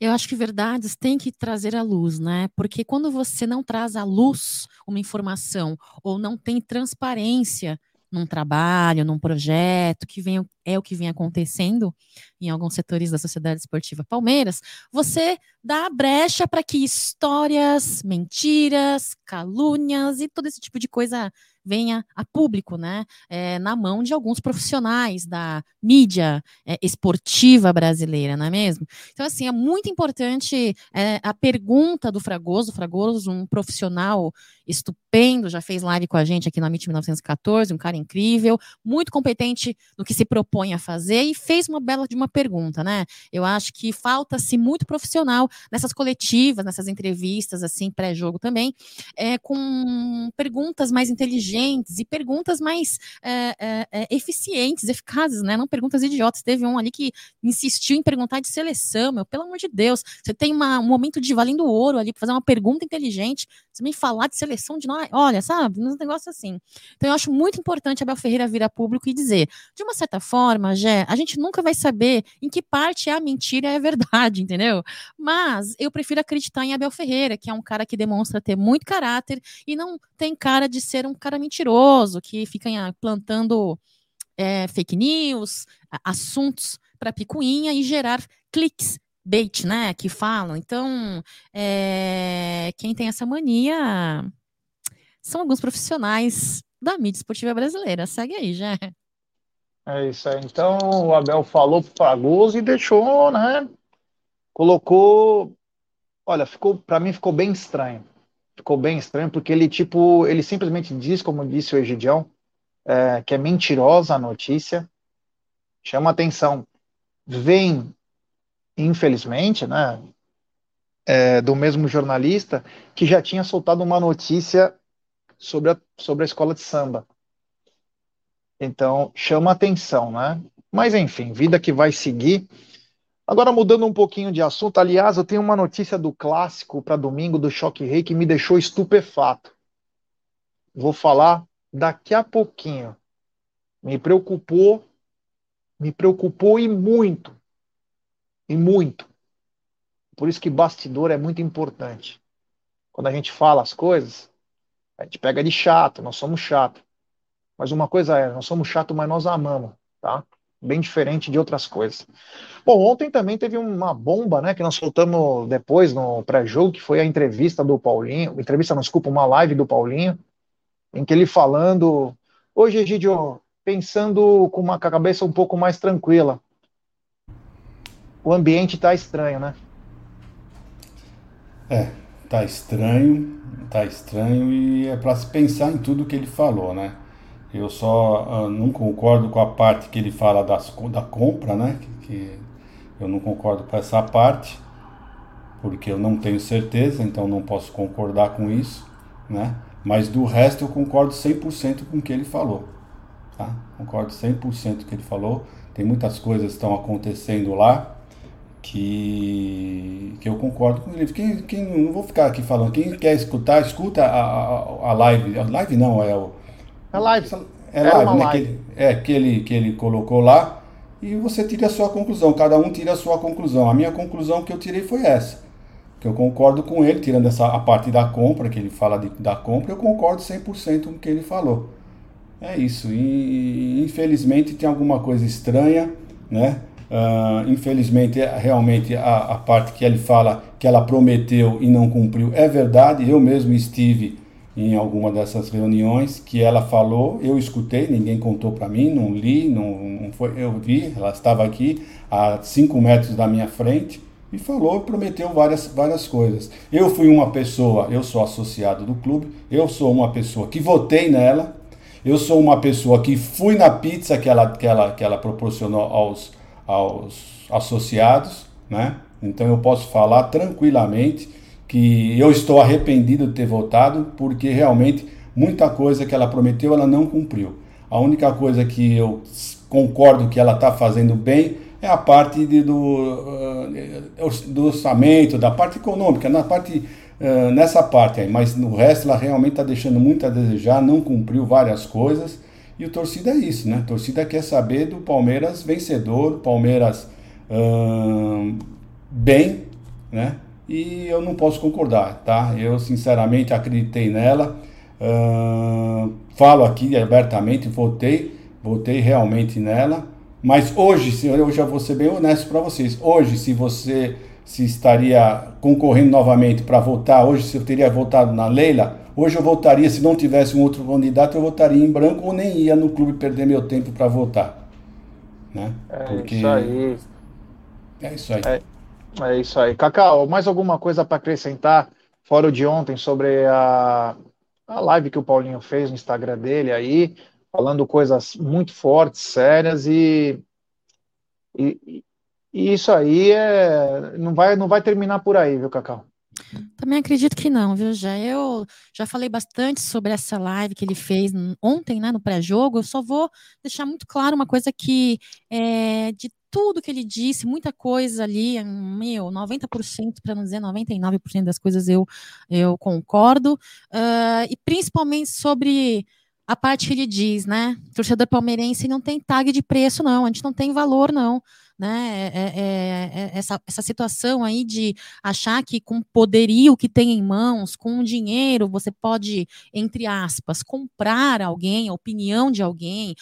Eu acho que verdades têm que trazer à luz, né? Porque quando você não traz à luz uma informação ou não tem transparência num trabalho, num projeto, que vem, é o que vem acontecendo em alguns setores da sociedade esportiva Palmeiras, você dá brecha para que histórias, mentiras, calúnias e todo esse tipo de coisa venha a público, né? É, na mão de alguns profissionais da mídia é, esportiva brasileira, não é mesmo? Então, assim, é muito importante é, a pergunta do Fragoso, Fragoso, um profissional estupendo, já fez live com a gente aqui na MIT 1914, um cara incrível, muito competente no que se propõe a fazer e fez uma bela de uma pergunta, né? Eu acho que falta-se muito profissional nessas coletivas, nessas entrevistas, assim, pré-jogo também, é, com perguntas mais inteligentes e perguntas mais é, é, é, eficientes, eficazes, né? Não perguntas idiotas. Teve um ali que insistiu em perguntar de seleção, meu, pelo amor de Deus. Você tem uma, um momento de valendo ouro ali para fazer uma pergunta inteligente, você me falar de seleção de nós, olha, sabe, uns negócios assim. Então eu acho muito importante Abel Ferreira vir a público e dizer, de uma certa forma, Gé, a gente nunca vai saber em que parte é a mentira e é a verdade, entendeu? Mas eu prefiro acreditar em Abel Ferreira, que é um cara que demonstra ter muito caráter e não tem cara de ser um cara mentiroso, que fica plantando é, fake news, assuntos para picuinha e gerar cliques bait, né, que falam. Então, é, quem tem essa mania são alguns profissionais da mídia esportiva brasileira. Segue aí, já. É isso aí. Então, o Abel falou para Fragoso e deixou, né? Colocou. Olha, ficou para mim ficou bem estranho. Ficou bem estranho porque ele tipo, ele simplesmente diz, como disse o Egidião, é, que é mentirosa a notícia. Chama atenção. Vem, infelizmente, né? É, do mesmo jornalista que já tinha soltado uma notícia sobre a, sobre a escola de samba. Então, chama atenção, né? Mas, enfim, vida que vai seguir. Agora, mudando um pouquinho de assunto, aliás, eu tenho uma notícia do clássico para domingo do Choque Rei que me deixou estupefato. Vou falar daqui a pouquinho. Me preocupou, me preocupou e muito. E muito. Por isso que bastidor é muito importante. Quando a gente fala as coisas, a gente pega de chato, nós somos chato. Mas uma coisa é, nós somos chato, mas nós amamos, tá? Bem diferente de outras coisas. Bom, ontem também teve uma bomba, né, que nós soltamos depois no pré-jogo, que foi a entrevista do Paulinho, entrevista, não, desculpa, uma live do Paulinho, em que ele falando, hoje, Egidio, pensando com uma cabeça um pouco mais tranquila, o ambiente tá estranho, né? É, tá estranho, tá estranho e é para se pensar em tudo que ele falou, né? Eu só uh, não concordo com a parte que ele fala das, da compra, né? Que, que, eu não concordo com essa parte, porque eu não tenho certeza, então não posso concordar com isso, né? Mas do resto eu concordo 100% com o que ele falou, tá? Concordo 100% com o que ele falou. Tem muitas coisas que estão acontecendo lá, que, que eu concordo com ele. Quem, quem, não vou ficar aqui falando, quem quer escutar, escuta a, a, a live. A live não, é o. A live. é live, né? live. Que ele, é, que ele, que ele colocou lá e você tira a sua conclusão. Cada um tira a sua conclusão. A minha conclusão que eu tirei foi essa. Que eu concordo com ele, tirando essa, a parte da compra, que ele fala de, da compra, eu concordo 100% com o que ele falou. É isso. E, infelizmente tem alguma coisa estranha, né? Uh, infelizmente, é, realmente, a, a parte que ele fala que ela prometeu e não cumpriu é verdade. Eu mesmo estive em alguma dessas reuniões que ela falou, eu escutei, ninguém contou para mim, não li, não, não, foi, eu vi, ela estava aqui a cinco metros da minha frente e falou, prometeu várias, várias coisas. Eu fui uma pessoa, eu sou associado do clube, eu sou uma pessoa que votei nela, eu sou uma pessoa que fui na pizza que ela, que ela, que ela proporcionou aos, aos associados, né? Então eu posso falar tranquilamente que eu estou arrependido de ter votado, porque realmente muita coisa que ela prometeu ela não cumpriu. A única coisa que eu concordo que ela está fazendo bem é a parte de, do, uh, do orçamento, da parte econômica, na parte, uh, nessa parte aí, mas no resto ela realmente está deixando muito a desejar, não cumpriu várias coisas. E o torcida é isso, né? A torcida quer saber do Palmeiras vencedor, Palmeiras bem, né? E eu não posso concordar, tá? Eu sinceramente acreditei nela, uh, falo aqui abertamente, votei, votei realmente nela, mas hoje, se eu já vou ser bem honesto para vocês, hoje se você se estaria concorrendo novamente para votar, hoje se eu teria votado na Leila, hoje eu votaria, se não tivesse um outro candidato, eu votaria em branco ou nem ia no clube perder meu tempo para votar. Né? É Porque... isso aí. É isso aí. É, é isso aí. Cacau, mais alguma coisa para acrescentar, fora o de ontem, sobre a, a live que o Paulinho fez no Instagram dele aí, falando coisas muito fortes, sérias e, e, e isso aí é, não, vai, não vai terminar por aí, viu, Cacau? Também acredito que não, viu, já Eu já falei bastante sobre essa live que ele fez ontem, né, no pré-jogo. Eu só vou deixar muito claro uma coisa que é, de tudo que ele disse, muita coisa ali, meu, 90%, para não dizer 99% das coisas eu, eu concordo, uh, e principalmente sobre a parte que ele diz, né? Torcedor palmeirense não tem tag de preço, não, a gente não tem valor, não né? É, é, é, essa, essa situação aí de achar que com poderio que tem em mãos, com dinheiro, você pode, entre aspas, comprar alguém, a opinião de alguém,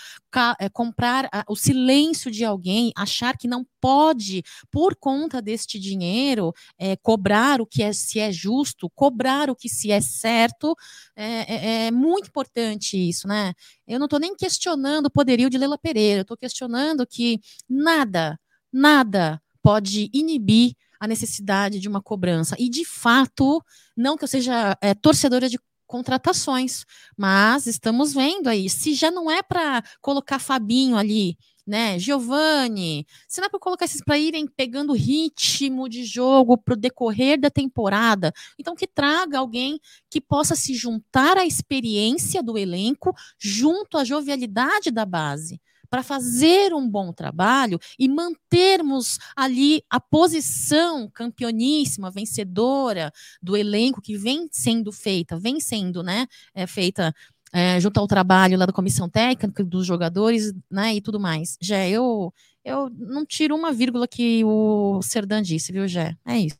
é, comprar o silêncio de alguém, achar que não pode, por conta deste dinheiro, é, cobrar o que é, se é justo, cobrar o que se é certo, é, é, é muito importante isso, né? Eu não estou nem questionando o poderio de Leila Pereira, eu estou questionando que nada nada pode inibir a necessidade de uma cobrança. E, de fato, não que eu seja é, torcedora de contratações, mas estamos vendo aí, se já não é para colocar Fabinho ali, né, Giovanni, se não é para colocar esses para irem pegando ritmo de jogo para o decorrer da temporada, então que traga alguém que possa se juntar à experiência do elenco junto à jovialidade da base para fazer um bom trabalho e mantermos ali a posição campeoníssima, vencedora do elenco que vem sendo feita, vem sendo né, é, feita é, junto ao trabalho lá da comissão técnica, dos jogadores né, e tudo mais. Jé, eu, eu não tiro uma vírgula que o Serdan disse, viu, Jé? É isso.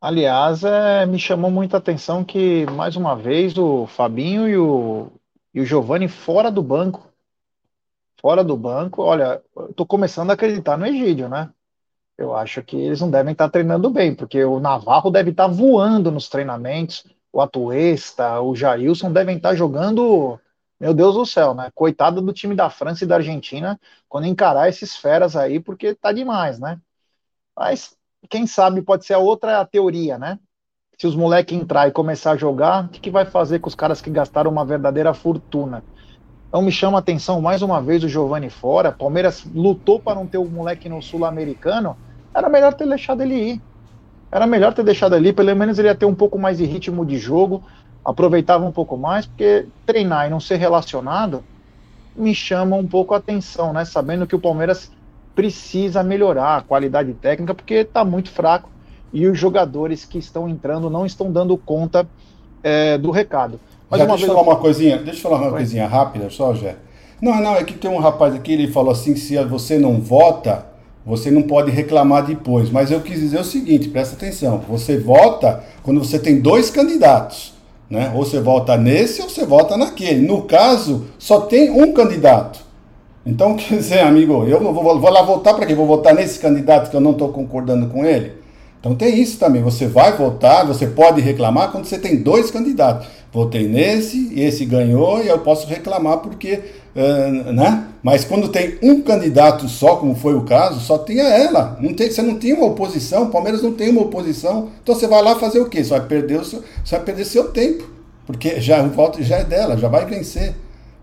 Aliás, é, me chamou muita atenção que, mais uma vez, o Fabinho e o, e o Giovanni fora do banco fora do banco, olha, tô começando a acreditar no Egídio, né? Eu acho que eles não devem estar treinando bem, porque o Navarro deve estar voando nos treinamentos, o Atuesta, o Jailson devem estar jogando, meu Deus do céu, né? Coitado do time da França e da Argentina quando encarar esses feras aí, porque tá demais, né? Mas quem sabe pode ser a outra teoria, né? Se os moleques entrar e começar a jogar, o que, que vai fazer com os caras que gastaram uma verdadeira fortuna? Então me chama a atenção mais uma vez o Giovani fora. Palmeiras lutou para não ter o moleque no Sul-Americano. Era melhor ter deixado ele ir. Era melhor ter deixado ir, pelo menos ele ia ter um pouco mais de ritmo de jogo, aproveitava um pouco mais, porque treinar e não ser relacionado me chama um pouco a atenção, né? Sabendo que o Palmeiras precisa melhorar a qualidade técnica, porque está muito fraco e os jogadores que estão entrando não estão dando conta é, do recado. Mas Já, deixa eu falar uma coisinha, deixa eu falar uma Oi. coisinha rápida só, Jé. Não, não, é que tem um rapaz aqui, ele falou assim, se você não vota, você não pode reclamar depois. Mas eu quis dizer o seguinte, presta atenção, você vota quando você tem dois candidatos. Né? Ou você vota nesse ou você vota naquele. No caso, só tem um candidato. Então, quer dizer, amigo, eu vou, vou lá votar para quê? Vou votar nesse candidato que eu não estou concordando com ele? Então tem isso também. Você vai votar, você pode reclamar quando você tem dois candidatos. Votei nesse, esse ganhou e eu posso reclamar porque, uh, né? Mas quando tem um candidato só, como foi o caso, só tinha ela. Não tem, você não tinha uma oposição, o Palmeiras não tem uma oposição. Então você vai lá fazer o quê? Você vai perder, o seu, você vai perder seu tempo. Porque já o voto já é dela, já vai vencer.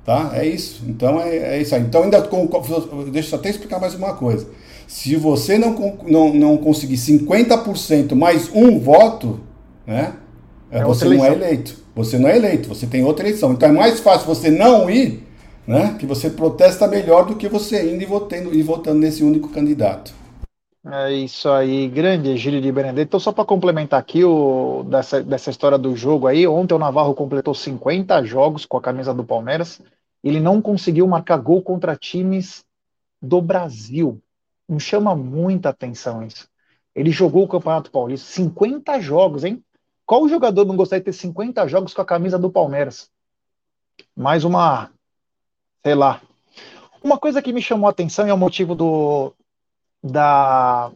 Tá? É isso. Então é, é isso aí. Então ainda com, deixa eu até explicar mais uma coisa. Se você não, não, não conseguir 50% mais um voto, né? É, você não é eleito. Você não é eleito, você tem outra eleição. Então é mais fácil você não ir, né? Que você protesta melhor do que você indo e votando, e votando nesse único candidato. É isso aí, grande Gílio de Benedetto. Então, só para complementar aqui o, dessa, dessa história do jogo aí, ontem o Navarro completou 50 jogos com a camisa do Palmeiras. Ele não conseguiu marcar gol contra times do Brasil. Me chama muita atenção isso. Ele jogou o Campeonato Paulista, 50 jogos, hein? Qual jogador não gostaria de ter 50 jogos com a camisa do Palmeiras? Mais uma, sei lá. Uma coisa que me chamou a atenção e é o motivo do da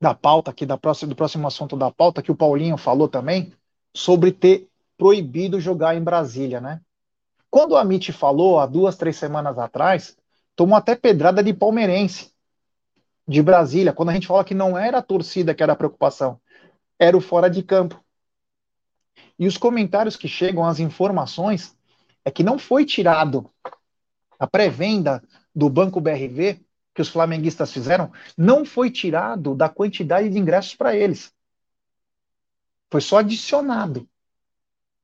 da pauta aqui da próxima, do próximo assunto da pauta que o Paulinho falou também sobre ter proibido jogar em Brasília, né? Quando o Amit falou há duas, três semanas atrás, tomou até pedrada de palmeirense de Brasília, quando a gente fala que não era a torcida que era a preocupação, era o fora de campo. E os comentários que chegam, as informações, é que não foi tirado a pré-venda do Banco BRV que os flamenguistas fizeram, não foi tirado da quantidade de ingressos para eles. Foi só adicionado.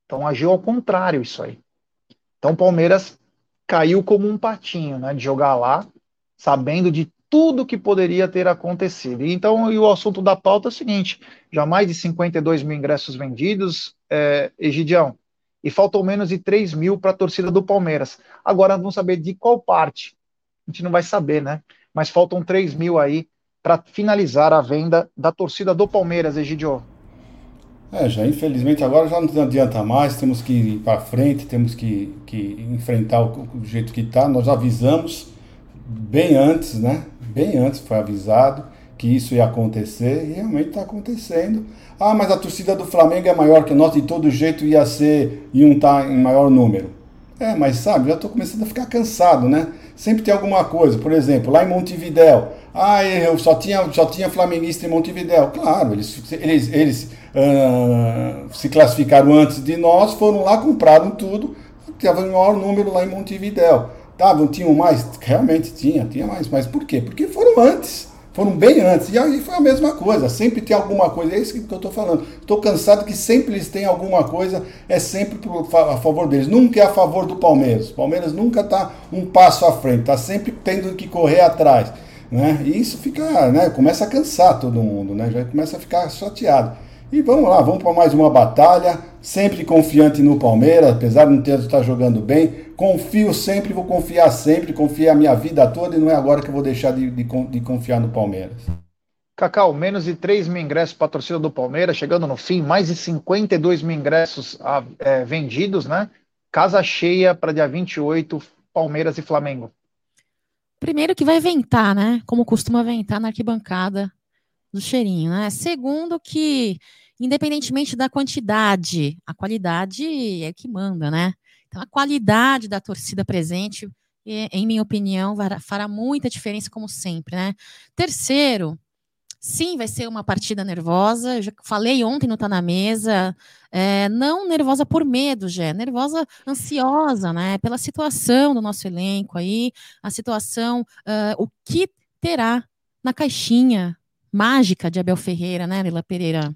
Então agiu ao contrário isso aí. Então o Palmeiras caiu como um patinho, né, de jogar lá, sabendo de tudo que poderia ter acontecido. Então, e o assunto da pauta é o seguinte: já mais de 52 mil ingressos vendidos, é, Egidião, e faltam menos de 3 mil para a torcida do Palmeiras. Agora vamos saber de qual parte. A gente não vai saber, né? Mas faltam 3 mil aí para finalizar a venda da torcida do Palmeiras, Egidio. É, já infelizmente agora já não adianta mais, temos que ir para frente, temos que, que enfrentar o, o jeito que está. Nós avisamos bem antes, né? bem antes foi avisado que isso ia acontecer e realmente está acontecendo. Ah, mas a torcida do Flamengo é maior que nossa, de todo jeito ia ser, iam estar tá em maior número. É, mas sabe, já estou começando a ficar cansado, né? Sempre tem alguma coisa, por exemplo, lá em Montevidéu, ah, eu só tinha, só tinha flamenguista em Montevidéu. Claro, eles, eles, eles uh, se classificaram antes de nós, foram lá, compraram tudo, teve um maior número lá em Montevidéu. Estavam, tinham mais? Realmente tinha, tinha mais. Mas por quê? Porque foram antes. Foram bem antes. E aí foi a mesma coisa. Sempre tem alguma coisa. É isso que eu estou falando. Estou cansado que sempre eles têm alguma coisa. É sempre a favor deles. Nunca é a favor do Palmeiras. O Palmeiras nunca está um passo à frente. Está sempre tendo que correr atrás. Né? E isso fica, né? Começa a cansar todo mundo, né? Já começa a ficar chateado. E vamos lá, vamos para mais uma batalha. Sempre confiante no Palmeiras, apesar de não ter estar jogando bem. Confio sempre, vou confiar sempre. Confiei a minha vida toda e não é agora que eu vou deixar de, de, de confiar no Palmeiras. Cacau, menos de 3 mil ingressos para a torcida do Palmeiras, chegando no fim, mais de 52 mil ingressos ah, é, vendidos, né? Casa cheia para dia 28, Palmeiras e Flamengo. Primeiro que vai ventar, né? Como costuma ventar na arquibancada do cheirinho, né? Segundo que independentemente da quantidade, a qualidade é que manda, né? Então, a qualidade da torcida presente, em minha opinião, fará muita diferença, como sempre, né? Terceiro, sim, vai ser uma partida nervosa. Eu já falei ontem no Tá na Mesa, é, não nervosa por medo, já, nervosa, ansiosa, né? Pela situação do nosso elenco aí, a situação, uh, o que terá na caixinha mágica de Abel Ferreira, né, Lila Pereira?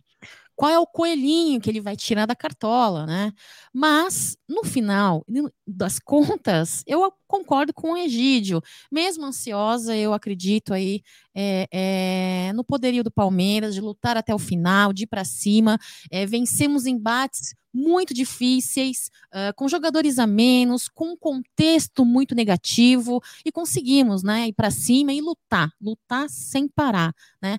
Qual é o coelhinho que ele vai tirar da cartola, né? Mas, no final das contas, eu concordo com o Egídio. Mesmo ansiosa, eu acredito aí é, é, no poderio do Palmeiras de lutar até o final, de ir para cima. É, vencemos embates muito difíceis, uh, com jogadores a menos, com um contexto muito negativo, e conseguimos né, ir para cima e lutar, lutar sem parar. Né?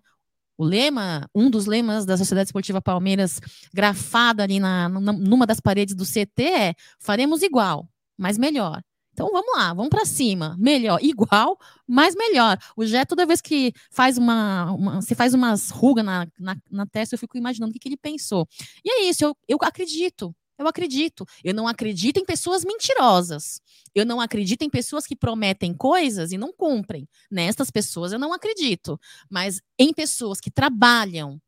O lema, um dos lemas da Sociedade Esportiva Palmeiras, grafado ali na, numa das paredes do CT, é: faremos igual, mas melhor. Então vamos lá, vamos para cima. Melhor, igual, mas melhor. O Jé, toda vez que faz uma. você faz umas rugas na, na, na, testa, eu fico imaginando o que, que ele pensou. E é isso, eu, eu acredito. Eu acredito. Eu não acredito em pessoas mentirosas. Eu não acredito em pessoas que prometem coisas e não cumprem. Nestas pessoas eu não acredito. Mas em pessoas que trabalham,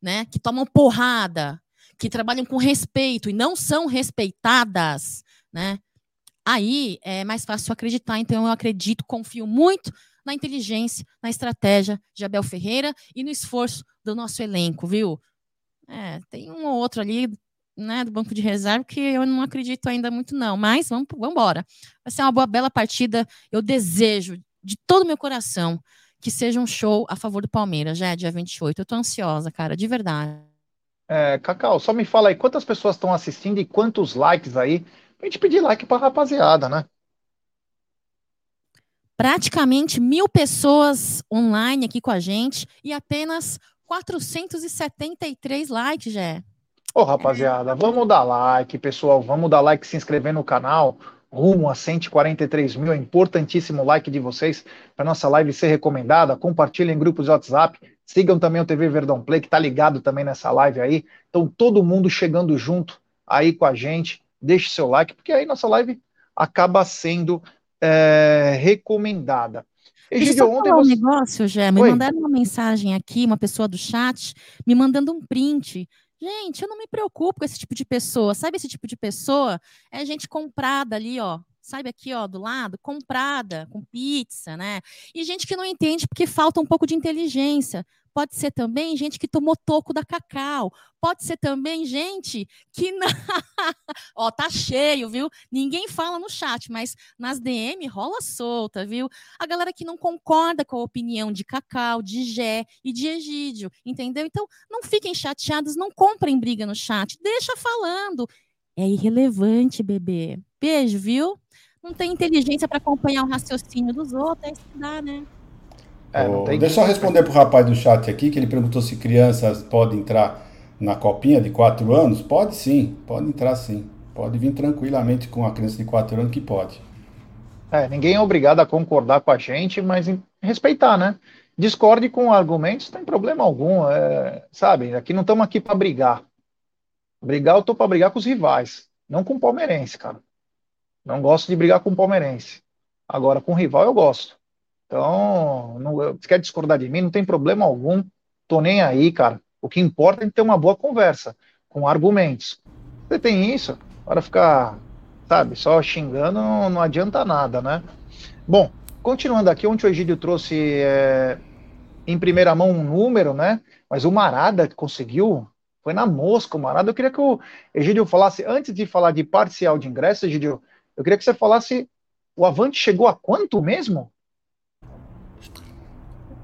né, que tomam porrada, que trabalham com respeito e não são respeitadas, né? Aí é mais fácil acreditar. Então eu acredito, confio muito na inteligência, na estratégia de Abel Ferreira e no esforço do nosso elenco, viu? É, tem um ou outro ali né, do banco de reserva, que eu não acredito ainda muito, não. Mas vamos, vamos embora. Vai ser uma boa, bela partida. Eu desejo, de todo o meu coração, que seja um show a favor do Palmeiras, já é dia 28. Eu tô ansiosa, cara, de verdade. É, Cacau, só me fala aí, quantas pessoas estão assistindo e quantos likes aí? Pra gente pedir like pra rapaziada, né? Praticamente mil pessoas online aqui com a gente e apenas 473 likes, já. Ô, rapaziada, vamos dar like, pessoal. Vamos dar like, se inscrever no canal. Rumo a 143 mil. É importantíssimo o like de vocês para nossa live ser recomendada. Compartilhem em grupos de WhatsApp. Sigam também o TV Verdão Play, que tá ligado também nessa live aí. Então, todo mundo chegando junto aí com a gente. Deixe seu like, porque aí nossa live acaba sendo é, recomendada. Egídio, ontem falar você... um negócio, Gé. Me Oi? mandaram uma mensagem aqui, uma pessoa do chat, me mandando um print Gente, eu não me preocupo com esse tipo de pessoa. Sabe esse tipo de pessoa? É gente comprada ali, ó. Sabe aqui, ó, do lado? Comprada, com pizza, né? E gente que não entende porque falta um pouco de inteligência. Pode ser também gente que tomou toco da Cacau. Pode ser também gente que. Ó, tá cheio, viu? Ninguém fala no chat, mas nas DM rola solta, viu? A galera que não concorda com a opinião de Cacau, de Gé e de Egídio, entendeu? Então, não fiquem chateados, não comprem briga no chat. Deixa falando. É irrelevante, bebê. Beijo, viu? Não tem inteligência para acompanhar o raciocínio dos outros, é estudar, né? É, Deixa eu responder para o rapaz do chat aqui, que ele perguntou se crianças podem entrar na copinha de 4 anos. Pode sim, pode entrar sim. Pode vir tranquilamente com a criança de 4 anos que pode. É, ninguém é obrigado a concordar com a gente, mas respeitar, né? Discorde com argumentos, não tem problema algum, é, sabe? Aqui não estamos aqui para brigar. Brigar, eu tô para brigar com os rivais, não com o palmeirense, cara. Não gosto de brigar com o palmeirense. Agora, com o rival eu gosto. Então, não, você quer discordar de mim, não tem problema algum. Tô nem aí, cara. O que importa é ter uma boa conversa, com argumentos. Você tem isso, para ficar, sabe, só xingando não, não, adianta nada, né? Bom, continuando aqui, onde o Egídio trouxe é, em primeira mão um número, né? Mas o Marada conseguiu, foi na mosca o Marada. Eu queria que o Egídio falasse, antes de falar de parcial de ingresso, Egídio, eu queria que você falasse, o Avante chegou a quanto mesmo?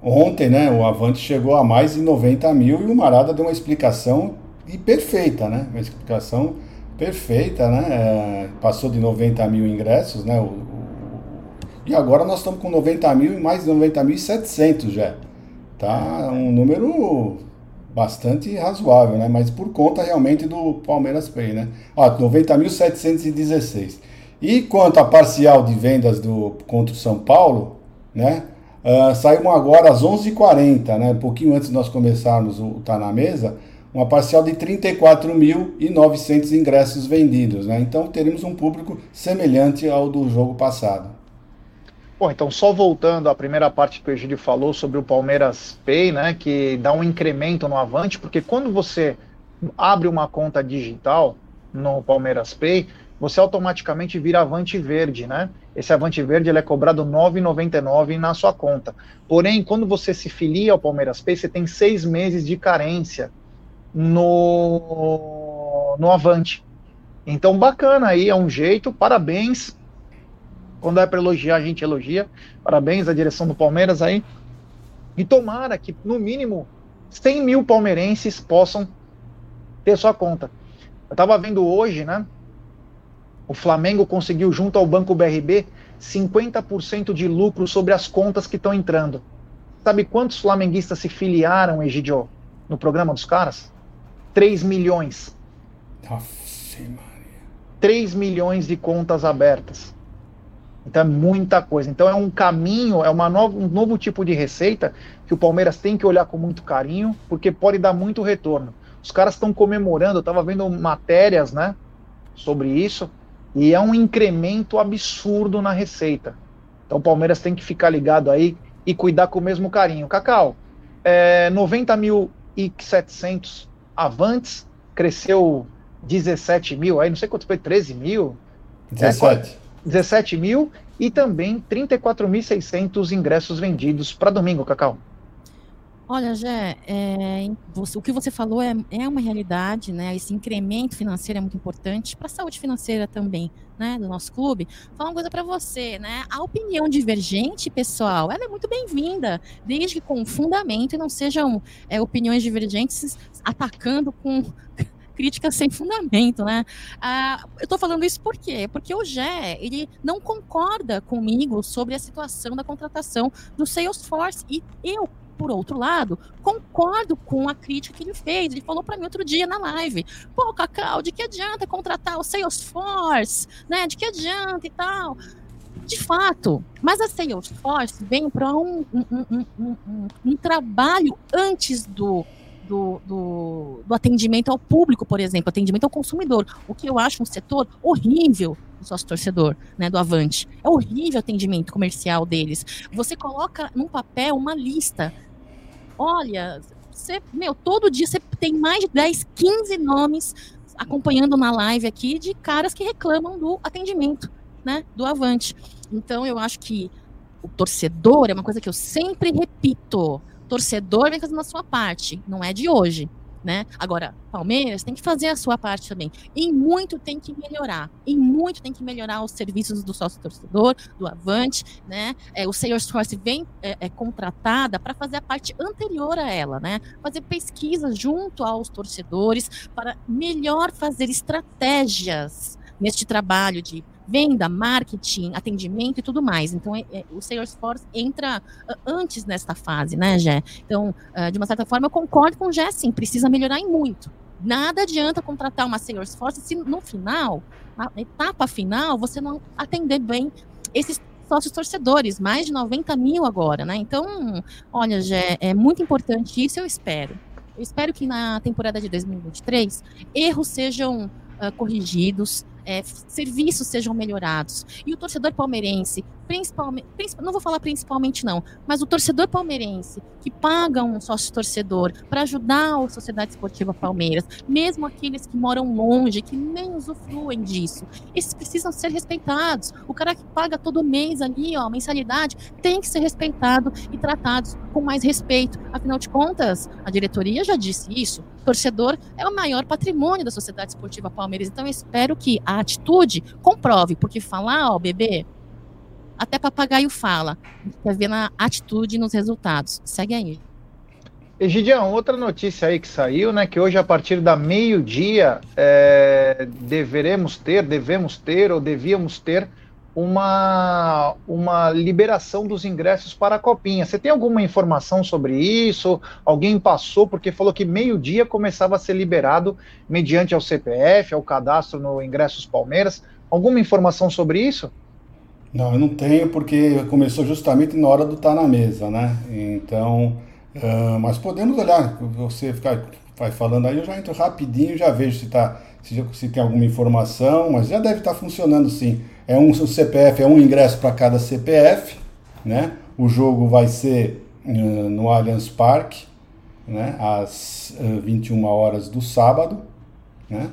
Ontem, né, o Avante chegou a mais de 90 mil e o Marada deu uma explicação e perfeita, né? Uma explicação perfeita, né? É, passou de 90 mil ingressos, né? O, o, e agora nós estamos com 90 mil e mais de 90 mil 700 já. Tá um número bastante razoável, né? Mas por conta realmente do Palmeiras Pay, né? Ó, 90.716. E quanto à parcial de vendas do contra o São Paulo, né? Uh, agora às 11h40, né, um pouquinho antes de nós começarmos o Tá Na Mesa, uma parcial de 34.900 ingressos vendidos. Né? Então teremos um público semelhante ao do jogo passado. Bom, então só voltando à primeira parte que o Egídio falou sobre o Palmeiras Pay, né, que dá um incremento no Avante, porque quando você abre uma conta digital no Palmeiras Pay, você automaticamente vira Avante Verde, né? Esse Avante Verde ele é cobrado R$ 9,99 na sua conta. Porém, quando você se filia ao Palmeiras Pay, você tem seis meses de carência. no, no Avante. Então, bacana aí, é um jeito, parabéns. Quando é para elogiar, a gente elogia. Parabéns à direção do Palmeiras aí. E tomara que, no mínimo, 100 mil palmeirenses possam ter sua conta. Eu estava vendo hoje, né? O Flamengo conseguiu, junto ao Banco BRB, 50% de lucro sobre as contas que estão entrando. Sabe quantos flamenguistas se filiaram, Egidio, no programa dos caras? 3 milhões. Nossa, Maria. 3 milhões de contas abertas. Então é muita coisa. Então é um caminho, é nova, um novo tipo de receita que o Palmeiras tem que olhar com muito carinho, porque pode dar muito retorno. Os caras estão comemorando, eu estava vendo matérias né, sobre isso, e é um incremento absurdo na receita. Então o Palmeiras tem que ficar ligado aí e cuidar com o mesmo carinho. Cacau, é, 90.700 avantes, cresceu 17 mil, aí não sei quanto foi, 13 mil? 17. É, 17 mil e também 34.600 ingressos vendidos para domingo, Cacau. Olha, Jé, é, o que você falou é, é uma realidade, né? Esse incremento financeiro é muito importante para a saúde financeira também, né, do nosso clube. Falar uma coisa para você, né? A opinião divergente, pessoal, ela é muito bem-vinda, desde que com fundamento e não sejam é, opiniões divergentes atacando com críticas sem fundamento, né? Ah, eu estou falando isso por quê? Porque o Gé, ele não concorda comigo sobre a situação da contratação do Salesforce e eu por outro lado, concordo com a crítica que ele fez. Ele falou para mim outro dia na live: pô, Cacau, de que adianta contratar o Salesforce? Né? De que adianta e tal? De fato, mas a Salesforce vem para um, um, um, um, trabalho antes do, do, do, do, atendimento ao público, por exemplo, atendimento ao consumidor, o que eu acho um setor horrível do sócio torcedor, né, do Avante. É horrível o atendimento comercial deles. Você coloca num papel uma lista olha, você, meu, todo dia você tem mais de 10, 15 nomes acompanhando na live aqui de caras que reclamam do atendimento, né, do Avante. Então eu acho que o torcedor é uma coisa que eu sempre repito. Torcedor vem fazendo a sua parte, não é de hoje né? Agora, Palmeiras tem que fazer a sua parte também. Em muito tem que melhorar. Em muito tem que melhorar os serviços do sócio torcedor, do Avante, né? É, o Salesforce vem é, é contratada para fazer a parte anterior a ela, né? Fazer pesquisas junto aos torcedores para melhor fazer estratégias neste trabalho de venda, marketing, atendimento e tudo mais. Então, é, é, o Salesforce entra uh, antes nesta fase, né, Gé? Então, uh, de uma certa forma, eu concordo com o Gé, sim, precisa melhorar em muito. Nada adianta contratar uma Salesforce se no final, na etapa final, você não atender bem esses sócios torcedores, mais de 90 mil agora, né? Então, olha, Gé, é muito importante isso, eu espero. Eu espero que na temporada de 2023 erros sejam uh, corrigidos, é, serviços sejam melhorados. E o torcedor palmeirense, principalmente, não vou falar principalmente não, mas o torcedor palmeirense que paga um sócio torcedor para ajudar a Sociedade Esportiva Palmeiras, mesmo aqueles que moram longe, que nem usufruem disso, esses precisam ser respeitados. O cara que paga todo mês ali, ó, mensalidade, tem que ser respeitado e tratados com mais respeito. Afinal de contas, a diretoria já disse isso. Torcedor é o maior patrimônio da Sociedade Esportiva Palmeiras. Então, eu espero que a atitude comprove, porque falar, ó, bebê, até papagaio fala. Quer ver na atitude nos resultados. Segue aí. Egidião, outra notícia aí que saiu, né? Que hoje, a partir da meio-dia, é, deveremos ter, devemos ter ou devíamos ter uma, uma liberação dos ingressos para a Copinha. Você tem alguma informação sobre isso? Alguém passou porque falou que meio-dia começava a ser liberado mediante ao CPF, ao cadastro no Ingressos Palmeiras. Alguma informação sobre isso? Não, eu não tenho porque começou justamente na hora do estar tá na mesa, né? Então, uh, mas podemos olhar, você ficar vai falando aí, eu já entro rapidinho, já vejo se, tá, se, se tem alguma informação, mas já deve estar tá funcionando sim. É um CPF, é um ingresso para cada CPF, né? O jogo vai ser uh, no Allianz Parque, né? Às uh, 21 horas do sábado, né?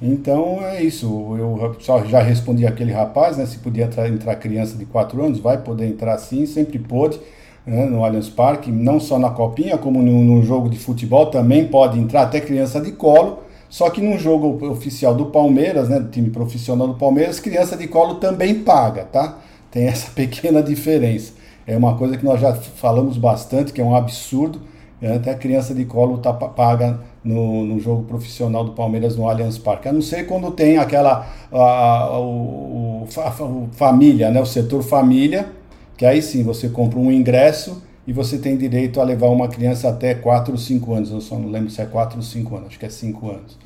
Então é isso. Eu só já respondi aquele rapaz, né? Se podia entrar, entrar criança de 4 anos, vai poder entrar sim, sempre pôde. né, no Allianz Parque, não só na copinha, como no, no jogo de futebol também pode entrar até criança de colo. Só que no jogo oficial do Palmeiras, né, do time profissional do Palmeiras, criança de colo também paga, tá? Tem essa pequena diferença. É uma coisa que nós já falamos bastante, que é um absurdo. Né? Até criança de colo tá, paga no, no jogo profissional do Palmeiras no Allianz Parque. A não ser quando tem aquela a, o, a, o, família, né? o setor família, que aí sim você compra um ingresso e você tem direito a levar uma criança até 4 ou 5 anos. Eu só não lembro se é 4 ou 5 anos, acho que é 5 anos.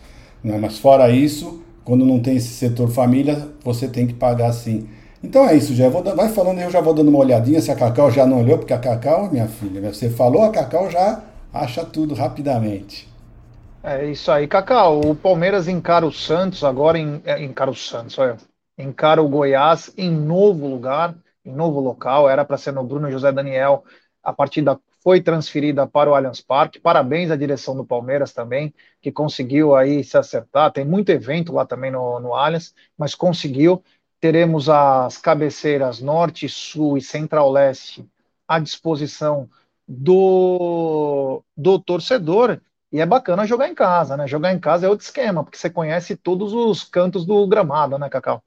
Né? Mas fora isso, quando não tem esse setor família, você tem que pagar sim. Então é isso, já vou, vai falando, eu já vou dando uma olhadinha se a Cacau já não olhou, porque a Cacau, minha filha, você falou, a Cacau já acha tudo rapidamente. É isso aí, Cacau. O Palmeiras encara o Santos agora, em, é, encara o Santos, olha, encara o Goiás em novo lugar, em novo local. Era para ser no Bruno José Daniel. A partida foi transferida para o Allianz Parque. Parabéns à direção do Palmeiras também, que conseguiu aí se acertar. Tem muito evento lá também no, no Allianz, mas conseguiu teremos as cabeceiras norte, sul e central-leste à disposição do, do torcedor. E é bacana jogar em casa, né? Jogar em casa é outro esquema, porque você conhece todos os cantos do gramado, né, Cacau?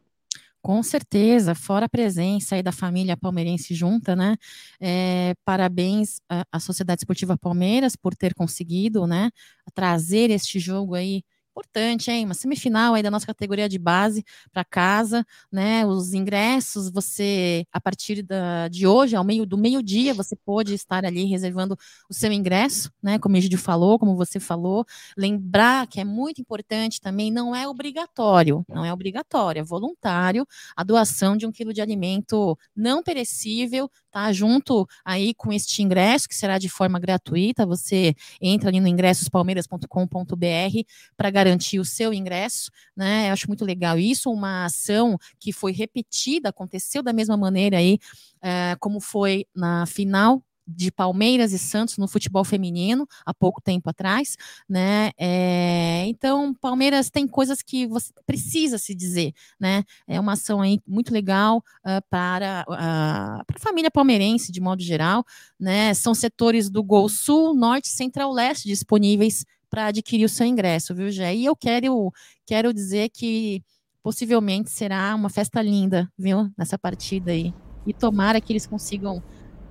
Com certeza, fora a presença aí da família palmeirense junta, né? É, parabéns à, Sociedade Esportiva Palmeiras por ter conseguido, né, trazer este jogo aí importante, hein? Uma semifinal aí da nossa categoria de base para casa, né? Os ingressos, você, a partir da, de hoje, ao meio do meio-dia, você pode estar ali reservando o seu ingresso, né? Como o Egidio falou, como você falou. Lembrar que é muito importante também, não é obrigatório, não é obrigatório, é voluntário a doação de um quilo de alimento não perecível, tá? Junto aí com este ingresso, que será de forma gratuita, você entra ali no ingressospalmeiras.com.br para garantir o seu ingresso, né? Eu acho muito legal isso, uma ação que foi repetida, aconteceu da mesma maneira aí, é, como foi na final de Palmeiras e Santos no futebol feminino há pouco tempo atrás, né? É, então, Palmeiras tem coisas que você precisa se dizer, né? É uma ação aí muito legal uh, para, uh, para a família palmeirense de modo geral, né? São setores do Gol Sul, Norte, Central, Leste disponíveis para adquirir o seu ingresso, viu, Jé? E eu quero, quero dizer que possivelmente será uma festa linda, viu? Nessa partida aí. E tomara que eles consigam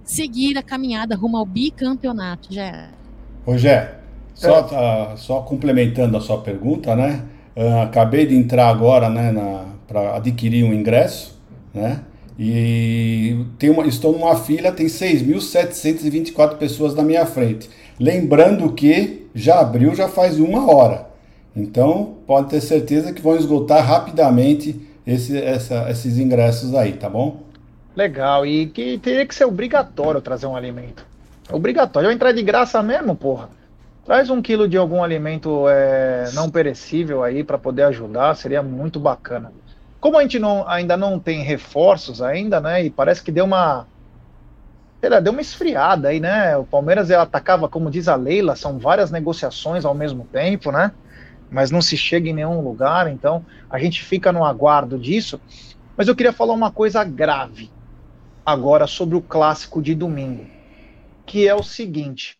seguir a caminhada rumo ao bicampeonato, Jé. Ô, Jé, só, uh, só complementando a sua pergunta, né? Uh, acabei de entrar agora, né, para adquirir um ingresso, né? E tem uma, estou numa fila, tem 6.724 pessoas na minha frente. Lembrando que já abriu já faz uma hora. Então, pode ter certeza que vão esgotar rapidamente esse, essa, esses ingressos aí, tá bom? Legal, e que teria que ser obrigatório trazer um alimento. Obrigatório. Vai entrar de graça mesmo, porra. Traz um quilo de algum alimento é, não perecível aí para poder ajudar, seria muito bacana. Como a gente não, ainda não tem reforços ainda, né? E parece que deu uma. Deu uma esfriada aí, né? O Palmeiras atacava, como diz a Leila, são várias negociações ao mesmo tempo, né? Mas não se chega em nenhum lugar, então a gente fica no aguardo disso. Mas eu queria falar uma coisa grave agora sobre o clássico de domingo, que é o seguinte: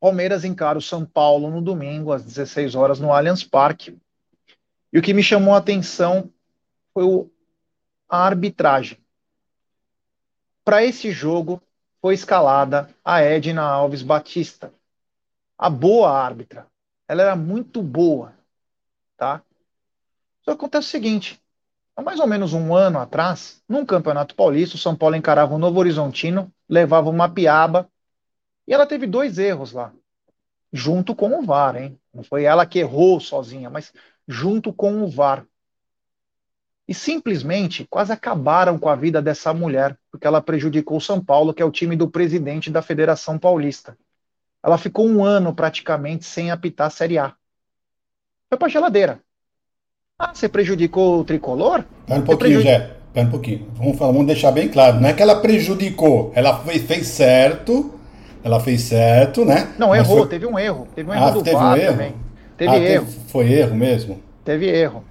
Palmeiras encara o São Paulo no domingo às 16 horas no Allianz Parque. E o que me chamou a atenção foi a arbitragem. Para esse jogo foi escalada a Edna Alves Batista, a boa árbitra. Ela era muito boa, tá? Só acontece o seguinte: Há mais ou menos um ano atrás, num campeonato paulista, o São Paulo encarava o Novo Horizontino, levava uma piaba, e ela teve dois erros lá, junto com o VAR, hein? Não foi ela que errou sozinha, mas junto com o VAR. E simplesmente quase acabaram com a vida dessa mulher, porque ela prejudicou o São Paulo, que é o time do presidente da Federação Paulista. Ela ficou um ano praticamente sem apitar a Série A. Foi pra geladeira. Ah, você prejudicou o tricolor? Pera um pouquinho, Jé. Pera um pouquinho. Vamos, falar, vamos deixar bem claro. Não é que ela prejudicou, ela fez, fez certo. Ela fez certo, né? Não, Mas errou, foi... teve um erro. Teve um erro ah, do teve VAR um erro? também. Teve ah, erro. Teve, foi erro mesmo? Teve erro.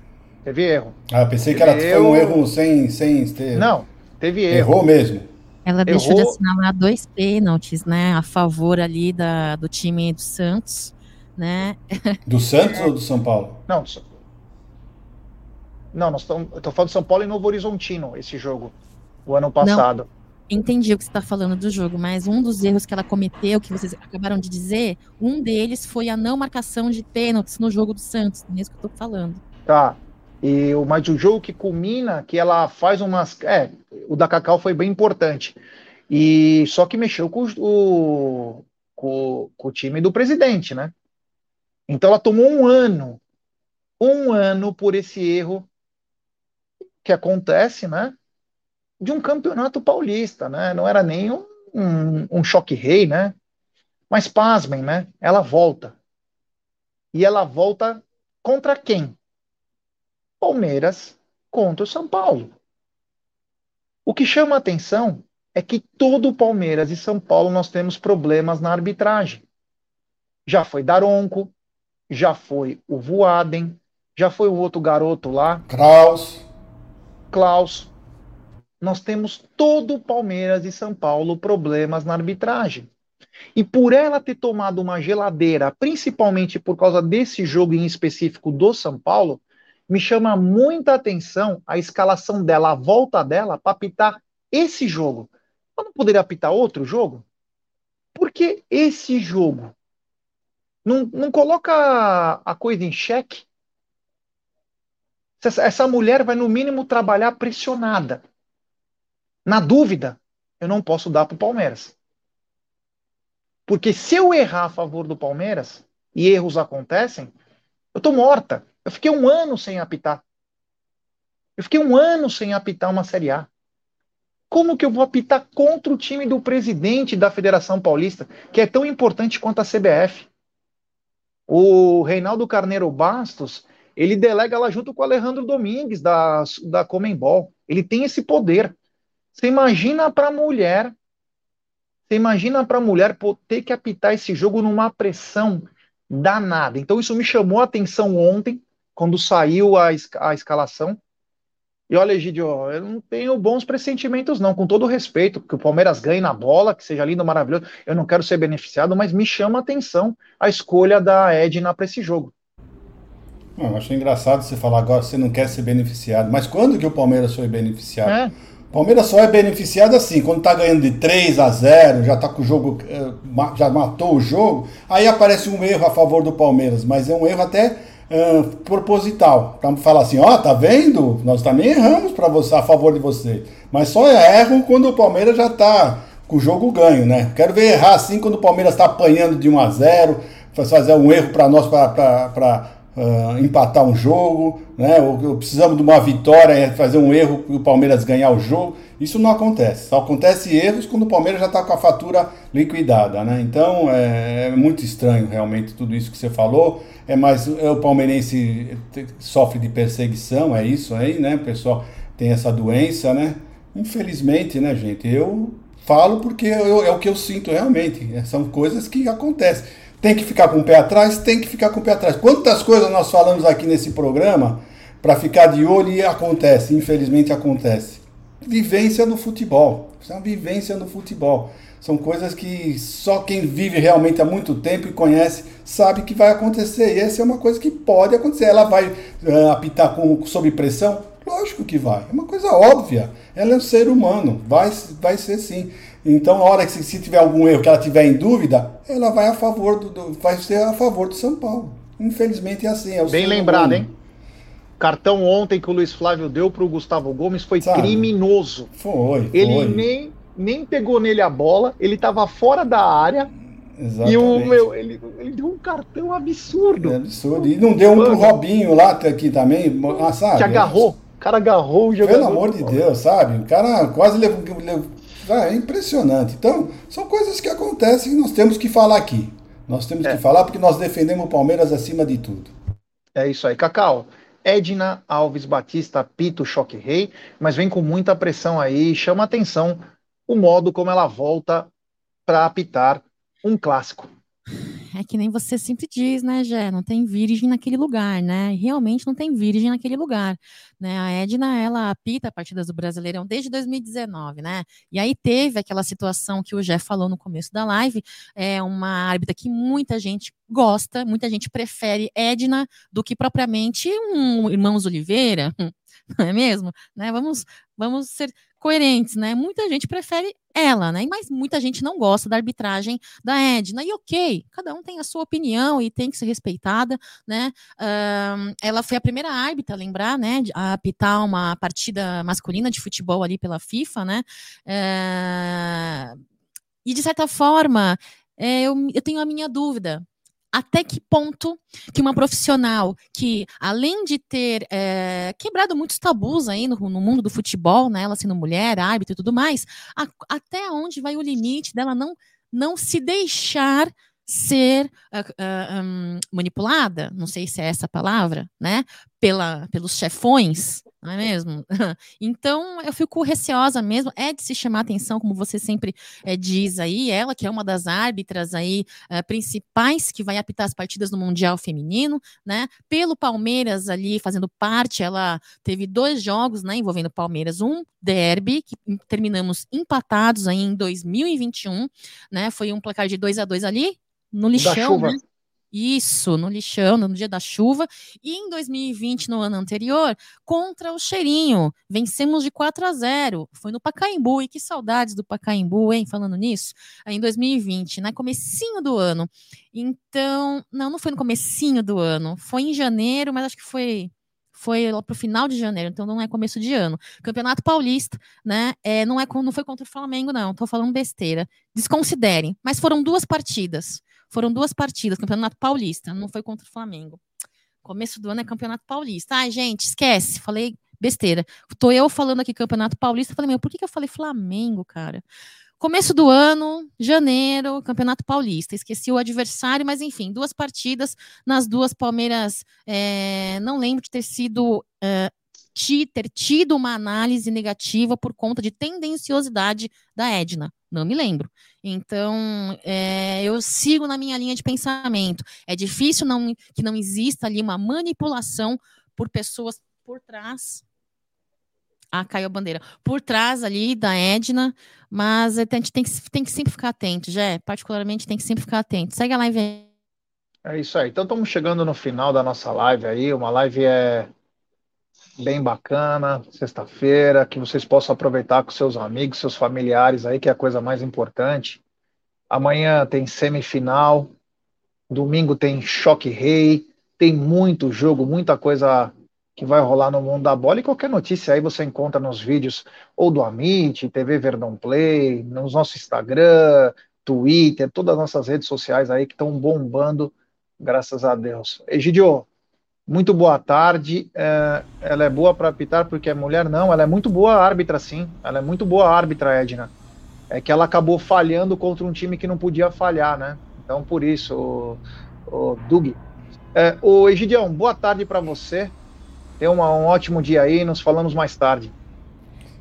Teve erro. Ah, pensei teve que era, foi um erro sem, sem ter... Não, teve erro. Errou mesmo. Ela errou... deixou de assinalar dois pênaltis, né, a favor ali da, do time do Santos, né? Do Santos é. ou do São Paulo? Não, não, nós estamos, eu tô falando de São Paulo e Novo Horizontino, esse jogo, o ano passado. Não entendi o que você está falando do jogo, mas um dos erros que ela cometeu, que vocês acabaram de dizer, um deles foi a não marcação de pênaltis no jogo do Santos, mesmo que eu estou falando. Tá. E mas o jogo que culmina, que ela faz umas, é, o da Cacau foi bem importante. E só que mexeu com o, com, com o time do presidente, né? Então ela tomou um ano, um ano por esse erro que acontece, né? de um campeonato paulista, né? Não era nem um, um, um choque rei, né? Mas pasmem, né? Ela volta. E ela volta contra quem? Palmeiras contra o São Paulo. O que chama a atenção é que todo o Palmeiras e São Paulo nós temos problemas na arbitragem. Já foi Daronco, já foi o Voaden, já foi o outro garoto lá. Klaus. Klaus nós temos todo o Palmeiras e São Paulo problemas na arbitragem. E por ela ter tomado uma geladeira, principalmente por causa desse jogo em específico do São Paulo, me chama muita atenção a escalação dela, a volta dela para apitar esse jogo. Ela não poderia apitar outro jogo? Porque esse jogo não, não coloca a coisa em xeque? Essa mulher vai, no mínimo, trabalhar pressionada. Na dúvida, eu não posso dar para o Palmeiras. Porque se eu errar a favor do Palmeiras, e erros acontecem, eu tô morta. Eu fiquei um ano sem apitar. Eu fiquei um ano sem apitar uma Série A. Como que eu vou apitar contra o time do presidente da Federação Paulista, que é tão importante quanto a CBF? O Reinaldo Carneiro Bastos, ele delega lá junto com o Alejandro Domingues, da, da Comembol. Ele tem esse poder. Você imagina para a mulher, você imagina para a mulher ter que apitar esse jogo numa pressão danada. Então isso me chamou a atenção ontem, quando saiu a, a escalação. E olha, Egidio, eu não tenho bons pressentimentos, não, com todo respeito, que o Palmeiras ganhe na bola, que seja lindo, maravilhoso. Eu não quero ser beneficiado, mas me chama a atenção a escolha da Edna para esse jogo. Eu acho engraçado você falar agora que você não quer ser beneficiado, mas quando que o Palmeiras foi beneficiado? É. Palmeiras só é beneficiado assim, quando tá ganhando de 3 a 0, já tá com o jogo, eh, já matou o jogo, aí aparece um erro a favor do Palmeiras, mas é um erro até uh, proposital, para falar assim, ó, oh, tá vendo? Nós também erramos para você a favor de você, mas só erram quando o Palmeiras já tá com o jogo ganho, né? Quero ver errar assim quando o Palmeiras tá apanhando de 1 a 0, fazer um erro para nós para uh, empatar um jogo, né? Ou, ou, precisamos de uma vitória, fazer um erro e o Palmeiras ganhar o jogo. Isso não acontece. Só acontece erros quando o Palmeiras já está com a fatura liquidada, né? Então é, é, muito estranho realmente tudo isso que você falou. É mais é, o palmeirense sofre de perseguição, é isso aí, né? O pessoal tem essa doença, né? Infelizmente, né, gente? Eu falo porque eu, é o que eu sinto realmente. São coisas que acontecem. Tem que ficar com o pé atrás? Tem que ficar com o pé atrás. Quantas coisas nós falamos aqui nesse programa para ficar de olho e acontece, infelizmente acontece. Vivência no futebol. Isso é uma vivência no futebol. São coisas que só quem vive realmente há muito tempo e conhece sabe que vai acontecer. E essa é uma coisa que pode acontecer. Ela vai uh, apitar com, sob pressão? Lógico que vai. É uma coisa óbvia. Ela é um ser humano. Vai, vai ser sim. Então, a hora que se tiver algum erro que ela tiver em dúvida, ela vai a favor do, do vai ser a favor do São Paulo. Infelizmente é assim. É Bem lembrado, hein? Cartão ontem que o Luiz Flávio deu para o Gustavo Gomes foi Sabe? criminoso. Foi. Ele foi. nem nem pegou nele a bola, ele estava fora da área. Exatamente. E o meu, ele, ele deu um cartão absurdo. É absurdo. E não deu um pro Robinho lá aqui também, ah, sabe? Que agarrou. O cara agarrou o jogador. Pelo amor de Deus, sabe? O cara quase levou, levou é impressionante. Então, são coisas que acontecem e nós temos que falar aqui. Nós temos é. que falar porque nós defendemos o Palmeiras acima de tudo. É isso aí, Cacau. Edna Alves Batista Pito Choque Rei, mas vem com muita pressão aí, chama atenção o modo como ela volta para apitar um clássico. É que nem você sempre diz, né, Jé? Não tem virgem naquele lugar, né? Realmente não tem virgem naquele lugar. Né? A Edna, ela apita partidas do Brasileirão desde 2019, né? E aí teve aquela situação que o Jé falou no começo da live, é uma árbitra que muita gente gosta, muita gente prefere Edna do que propriamente um Irmãos Oliveira, não é mesmo? Né? Vamos, vamos ser coerentes, né? Muita gente prefere ela, né? Mas muita gente não gosta da arbitragem da Edna. E ok, cada um tem a sua opinião e tem que ser respeitada, né? Ela foi a primeira árbitra, lembrar, né? A apitar uma partida masculina de futebol ali pela FIFA, né? E de certa forma, é, eu, eu tenho a minha dúvida até que ponto que uma profissional que, além de ter é, quebrado muitos tabus aí no, no, mundo do futebol, né, ela sendo mulher, árbitro e tudo mais, a, até onde vai o limite dela não, não se deixar ser uh, uh, um, manipulada, não sei se é essa a palavra, né, pela, pelos chefões, não é mesmo? então eu fico receosa mesmo, é de se chamar atenção, como você sempre é, diz aí, ela que é uma das árbitras aí uh, principais que vai apitar as partidas no Mundial Feminino, né, pelo Palmeiras ali fazendo parte, ela teve dois jogos, né, envolvendo Palmeiras, um derby, que terminamos empatados aí em 2021, né, foi um placar de 2 a 2 ali, no lixão, né? Isso, no lixão, no dia da chuva. E em 2020, no ano anterior, contra o Cheirinho. Vencemos de 4 a 0. Foi no Pacaembu. E que saudades do Pacaembu, hein? Falando nisso. Em 2020, né? Comecinho do ano. Então, não, não foi no comecinho do ano. Foi em janeiro, mas acho que foi foi lá para o final de janeiro, então não é começo de ano. Campeonato Paulista, né? É, não, é, não foi contra o Flamengo, não, estou falando besteira. Desconsiderem, mas foram duas partidas. Foram duas partidas, Campeonato Paulista, não foi contra o Flamengo. Começo do ano é Campeonato Paulista. Ai, gente, esquece, falei besteira. Tô eu falando aqui Campeonato Paulista, falei, meu, por que, que eu falei Flamengo, cara? Começo do ano, janeiro, Campeonato Paulista. Esqueci o adversário, mas enfim, duas partidas. Nas duas, Palmeiras, é, não lembro de ter sido. É, ter tido uma análise negativa por conta de tendenciosidade da Edna. Não me lembro. Então, é, eu sigo na minha linha de pensamento. É difícil não, que não exista ali uma manipulação por pessoas por trás. Ah, a bandeira. Por trás ali da Edna, mas a gente tem que, tem que sempre ficar atento, já particularmente tem que sempre ficar atento. Segue a live aí. É isso aí. Então estamos chegando no final da nossa live aí. Uma live é bem bacana, sexta-feira, que vocês possam aproveitar com seus amigos, seus familiares aí, que é a coisa mais importante. Amanhã tem semifinal, domingo tem choque rei, tem muito jogo, muita coisa que vai rolar no mundo da bola e qualquer notícia aí você encontra nos vídeos ou do Amit, TV Verdão Play, no nosso Instagram, Twitter, todas as nossas redes sociais aí que estão bombando, graças a Deus. Egidio, muito boa tarde. É, ela é boa para apitar porque é mulher? Não, ela é muito boa árbitra, sim. Ela é muito boa árbitra, Edna. É que ela acabou falhando contra um time que não podia falhar, né? Então, por isso, o, o Doug. É, o Egidião, boa tarde para você. Tenha um ótimo dia aí. Nos falamos mais tarde.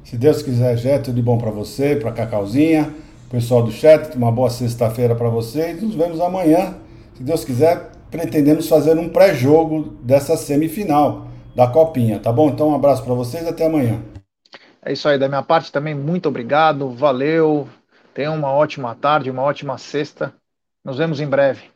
Se Deus quiser, Jé, tudo de bom para você, para Cacauzinha, pessoal do chat. Uma boa sexta-feira para vocês. Nos vemos amanhã, se Deus quiser, pretendemos fazer um pré-jogo dessa semifinal da Copinha, tá bom? Então um abraço para vocês, até amanhã. É isso aí, da minha parte também, muito obrigado, valeu, tenha uma ótima tarde, uma ótima sexta, nos vemos em breve.